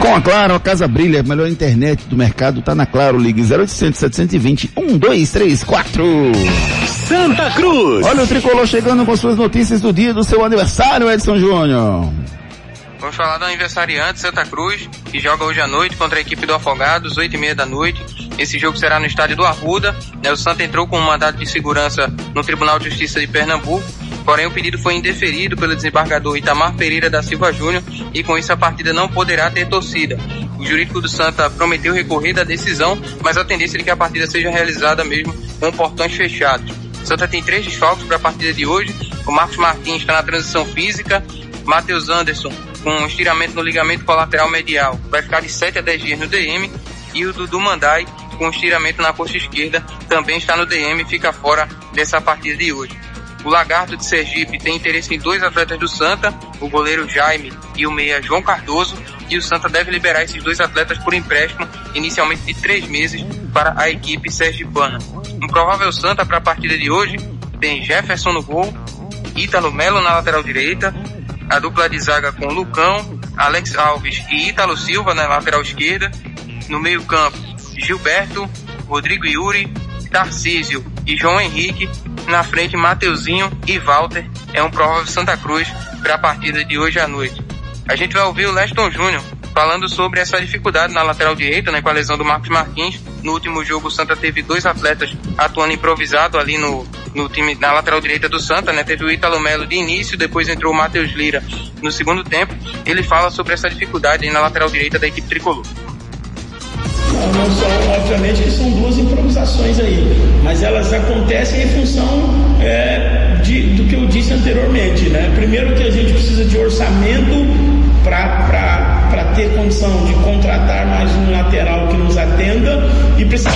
[SPEAKER 5] Com a Claro, a casa brilha, a melhor internet do mercado tá na Claro, ligue 0800 720 1234.
[SPEAKER 1] Santa Cruz.
[SPEAKER 5] Olha o tricolor chegando com suas notícias do dia do seu aniversário, Edson Júnior.
[SPEAKER 20] Vamos falar do aniversariante Santa Cruz, que joga hoje à noite contra a equipe do Afogados, 8 e meia da noite. Esse jogo será no estádio do Arruda. Né? O Santa entrou com um mandado de segurança no Tribunal de Justiça de Pernambuco. Porém, o pedido foi indeferido pelo desembargador Itamar Pereira da Silva Júnior e com isso a partida não poderá ter torcida. O jurídico do Santa prometeu recorrer da decisão, mas a tendência é que a partida seja realizada mesmo com portões fechados. O Santa tem três desfalques para a partida de hoje. O Marcos Martins está na transição física. Matheus Anderson com estiramento no ligamento colateral medial vai ficar de 7 a 10 dias no DM. E o Dudu Mandai com estiramento na coxa esquerda também está no DM e fica fora dessa partida de hoje. O Lagarto de Sergipe tem interesse em dois atletas do Santa, o goleiro Jaime e o meia João Cardoso, e o Santa deve liberar esses dois atletas por empréstimo, inicialmente de três meses, para a equipe sergipana. Um provável Santa para a partida de hoje tem Jefferson no gol, Ítalo Melo na lateral direita, a dupla de zaga com Lucão, Alex Alves e Ítalo Silva na lateral esquerda, no meio campo Gilberto, Rodrigo Yuri, Tarcísio e João Henrique, na frente Mateuzinho e Walter, é um provável Santa Cruz para a partida de hoje à noite. A gente vai ouvir o Leston Júnior falando sobre essa dificuldade na lateral direita, né, com a lesão do Marcos Martins. No último jogo, o Santa teve dois atletas atuando improvisado ali no, no time, na lateral direita do Santa, né? Teve o Ítalo Melo de início, depois entrou o Matheus Lira no segundo tempo. Ele fala sobre essa dificuldade na lateral direita da equipe tricolor.
[SPEAKER 23] Não, só, obviamente que são duas improvisações aí, mas elas acontecem em função é, de, do que eu disse anteriormente, né? Primeiro que a gente precisa de orçamento para ter condição de contratar mais um lateral que nos atenda e precisa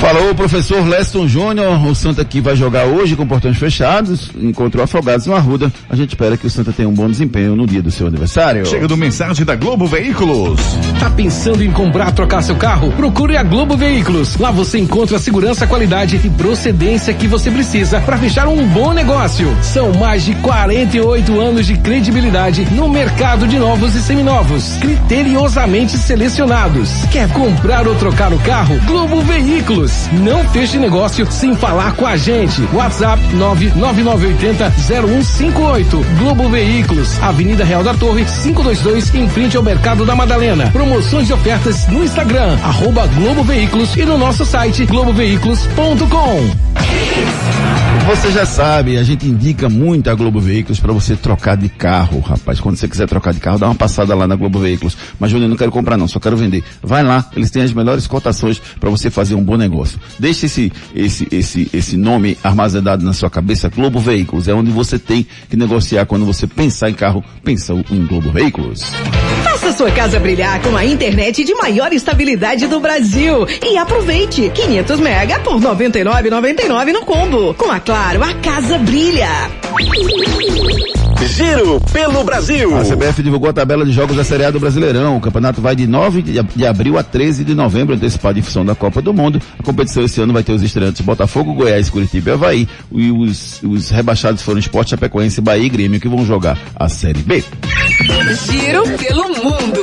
[SPEAKER 5] Falou o professor Leston Júnior, o Santa que vai jogar hoje com portões fechados, encontrou afogados no Arruda. A gente espera que o Santa tenha um bom desempenho no dia do seu aniversário.
[SPEAKER 1] Chega do mensagem da Globo Veículos.
[SPEAKER 17] Tá pensando em comprar, trocar seu carro? Procure a Globo Veículos. Lá você encontra a segurança, qualidade e procedência que você precisa para fechar um bom negócio. São mais de 48 anos de credibilidade no mercado de novos e seminovos, criteriosamente selecionados. Quer comprar ou trocar o carro? Globo Veículos. Não feche negócio sem falar com a gente. WhatsApp 99980-0158. Globo Veículos, Avenida Real da Torre, 522, em frente ao Mercado da Madalena. Promoções e ofertas no Instagram, arroba Globo Veículos e no nosso site globoveículos.com.
[SPEAKER 5] Você já sabe, a gente indica muito a Globo Veículos para você trocar de carro, rapaz. Quando você quiser trocar de carro, dá uma passada lá na Globo Veículos. Mas Júnior, não quero comprar não, só quero vender. Vai lá, eles têm as melhores cotações para você fazer um bom negócio. Deixe esse, esse, esse, esse nome armazenado na sua cabeça, Globo Veículos. É onde você tem que negociar quando você pensar em carro, pensa em Globo Veículos.
[SPEAKER 4] Faça sua casa brilhar com a internet de maior estabilidade do Brasil e aproveite 500 mega por 99,99 no combo. Com a Claro, a casa brilha.
[SPEAKER 24] Giro pelo Brasil.
[SPEAKER 5] A CBF divulgou a tabela de jogos da Série A do Brasileirão. O campeonato vai de 9 de, abril a 13 de novembro, antecipado em função da Copa do Mundo. A competição esse ano vai ter os estreantes Botafogo, Goiás, Curitiba e Havaí. E os, os rebaixados foram Esporte, Chapecoense, Bahia e Grêmio, que vão jogar a Série B.
[SPEAKER 25] Giro pelo mundo.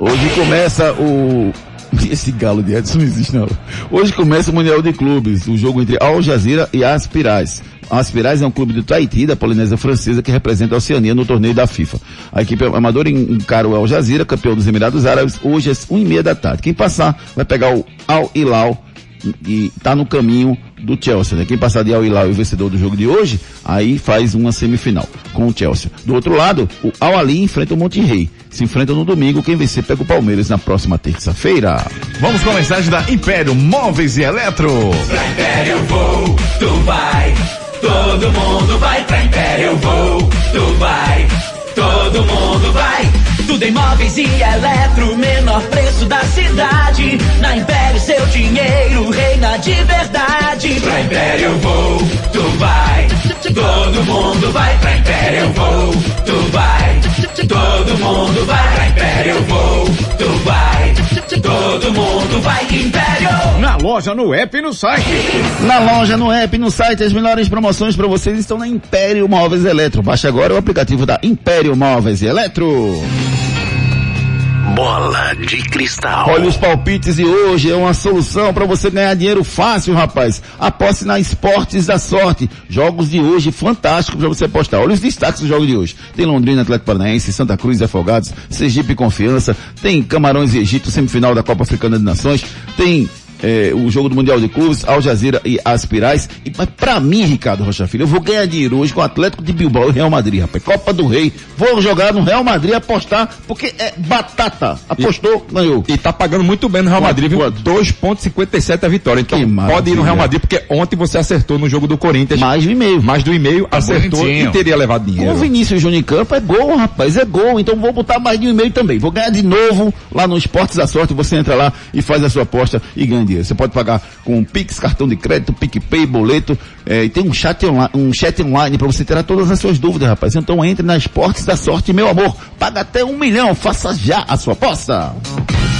[SPEAKER 5] Hoje começa o esse galo de Edson não existe não. Hoje começa o Mundial de Clubes, o jogo entre Al Jazeera e Aspirais. Aspirais é um clube do Tahiti, da Polinésia Francesa, que representa a Oceania no torneio da FIFA. A equipe amadora encara o Al Jazeera, campeão dos Emirados Árabes, hoje às 1 e meia da tarde. Quem passar vai pegar o Al Hilal e tá no caminho do Chelsea, né? Quem passar de Al Hilal e o vencedor do jogo de hoje, aí faz uma semifinal com o Chelsea. Do outro lado, o Al Ali enfrenta o Monte Rei. Se enfrenta no domingo, quem vencer pega o Palmeiras na próxima terça-feira.
[SPEAKER 1] Vamos com a mensagem da Império Móveis e Eletro.
[SPEAKER 26] Pra Império vou, tu vai. Todo mundo vai pra Império vou, tu vai. Todo mundo vai. Tudo em móveis e eletro, menor preço da cidade. Na Império seu dinheiro reina de verdade. Pra Império vou, tu vai. Todo mundo vai pra Império vou, tu vai. Todo mundo vai pra Império vou, tu vai. Todo mundo vai Império.
[SPEAKER 1] Loja, no app e no site.
[SPEAKER 5] Na loja, no app, no site, as melhores promoções para vocês estão na Império Móveis e Eletro. Baixe agora o aplicativo da Império Móveis e Eletro.
[SPEAKER 24] Bola de cristal.
[SPEAKER 5] Olha os palpites e hoje é uma solução para você ganhar dinheiro fácil, rapaz. Aposte na Esportes da Sorte. Jogos de hoje fantásticos para você apostar. Olha os destaques do jogo de hoje. Tem Londrina, Atlético Paranaense, Santa Cruz e Afogados, Sergipe Confiança, tem Camarões e Egito, semifinal da Copa Africana de Nações, tem é, o jogo do Mundial de Clubes, Al Jazeera e Aspirais. E, mas pra mim, Ricardo Rocha Filho, eu vou ganhar dinheiro hoje com o Atlético de Bilbao e Real Madrid, rapaz. Copa do Rei. Vou jogar no Real Madrid apostar, porque é batata. Apostou,
[SPEAKER 8] e,
[SPEAKER 5] ganhou.
[SPEAKER 8] E tá pagando muito bem no Real Madrid, viu? 2,57 a vitória. Então pode ir no Real Madrid, porque ontem você acertou no jogo do Corinthians.
[SPEAKER 5] Mais do e-mail.
[SPEAKER 8] Mais do e-mail, acertou
[SPEAKER 5] bonitinho.
[SPEAKER 8] e teria levado dinheiro.
[SPEAKER 5] Com o Vinícius Júnior em campo é gol, rapaz, é gol. Então vou botar mais de um e-mail também. Vou ganhar de novo lá no Esportes da Sorte. Você entra lá e faz a sua aposta e ganha Você pode pagar com Pix, cartão de crédito, PicPay, boleto. É, e tem um chat online, um chat online para você tirar todas as suas dúvidas, rapaz. Então entre na Esportes da Sorte, meu amor. Paga até um milhão. Faça já a sua aposta.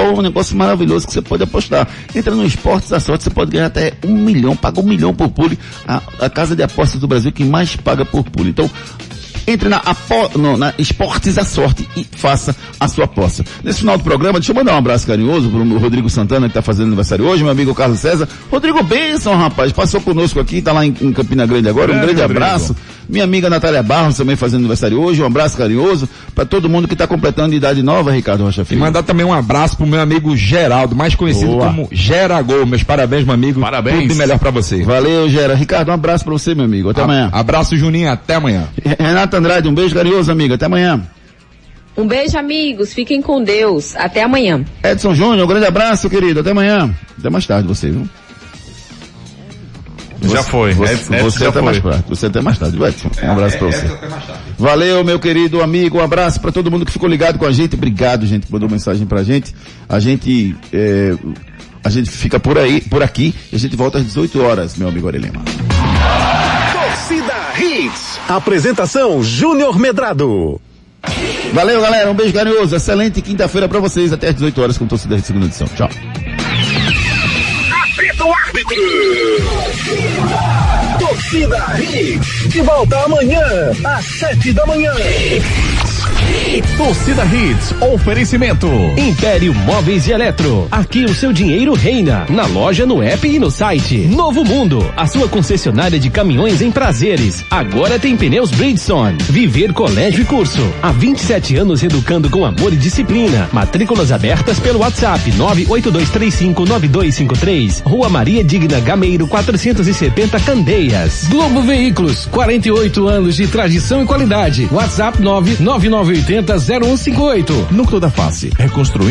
[SPEAKER 5] é um negócio maravilhoso que você pode apostar. Entra no Esportes da Sorte, você pode ganhar até um milhão, paga um milhão por pule. A, a casa de apostas do Brasil que mais paga por pule. Então, entre na, apo, no, na Esportes da Sorte e faça a sua aposta. Nesse final do programa, deixa eu mandar um abraço carinhoso pro Rodrigo Santana, que está fazendo aniversário hoje, meu amigo Carlos César. Rodrigo Benção, rapaz, passou conosco aqui, está lá em, em, Campina Grande agora. Um grande, grande abraço. Minha amiga Natália Barros também fazendo aniversário hoje. Um abraço carinhoso para todo mundo que está completando de idade nova, Ricardo Rocha
[SPEAKER 8] E
[SPEAKER 5] Filho.
[SPEAKER 8] mandar também um abraço pro meu amigo Geraldo, mais conhecido
[SPEAKER 5] Boa.
[SPEAKER 8] como Geragol. Meus parabéns, meu amigo.
[SPEAKER 3] Parabéns.
[SPEAKER 8] Tudo de melhor pra você.
[SPEAKER 5] Valeu, Gera. Ricardo, um abraço para você, meu amigo. Até
[SPEAKER 8] A-
[SPEAKER 5] amanhã.
[SPEAKER 8] Abraço, Juninho. Até amanhã.
[SPEAKER 5] Renata Andrade, um beijo carinhoso, amiga. Até amanhã.
[SPEAKER 7] Um beijo, amigos. Fiquem com Deus. Até amanhã.
[SPEAKER 5] Edson Júnior, um grande abraço, querido. Até amanhã. Até mais tarde, você, viu?
[SPEAKER 3] Já foi.
[SPEAKER 5] Você,
[SPEAKER 3] Edson- Edson
[SPEAKER 5] você
[SPEAKER 3] já
[SPEAKER 5] até
[SPEAKER 3] foi.
[SPEAKER 5] mais tarde. Você até mais tarde, Edson. Um abraço pra você. Valeu, meu querido amigo. Um abraço pra todo mundo que ficou ligado com a gente. Obrigado, gente, que mandou mensagem pra gente. A gente, é, a gente fica por aí, por aqui, e a gente volta às 18 horas, meu amigo Aurelema.
[SPEAKER 1] Torcida Hits. Apresentação Júnior Medrado.
[SPEAKER 5] Valeu, galera. Um beijo carinhoso. Excelente quinta-feira pra vocês. Até às 18 horas com torcida de segunda edição. Tchau.
[SPEAKER 1] Torcida Hits. De volta amanhã, às sete da manhã.
[SPEAKER 2] Torcida Hits, oferecimento. Império Móveis e Eletro. Aqui o seu dinheiro reina. Na loja, no app e no site. Novo Mundo, a sua concessionária de caminhões em prazeres. Agora tem pneus Bridgestone. Viver Colégio e Curso. Há 27 anos educando com amor e disciplina. Matrículas abertas pelo WhatsApp 982359253. Rua Maria Digna Gameiro 470 Candeias.
[SPEAKER 17] Globo Veículos, 48 anos de tradição e qualidade. WhatsApp 99980 0158.
[SPEAKER 1] Núcleo da Face, reconstruindo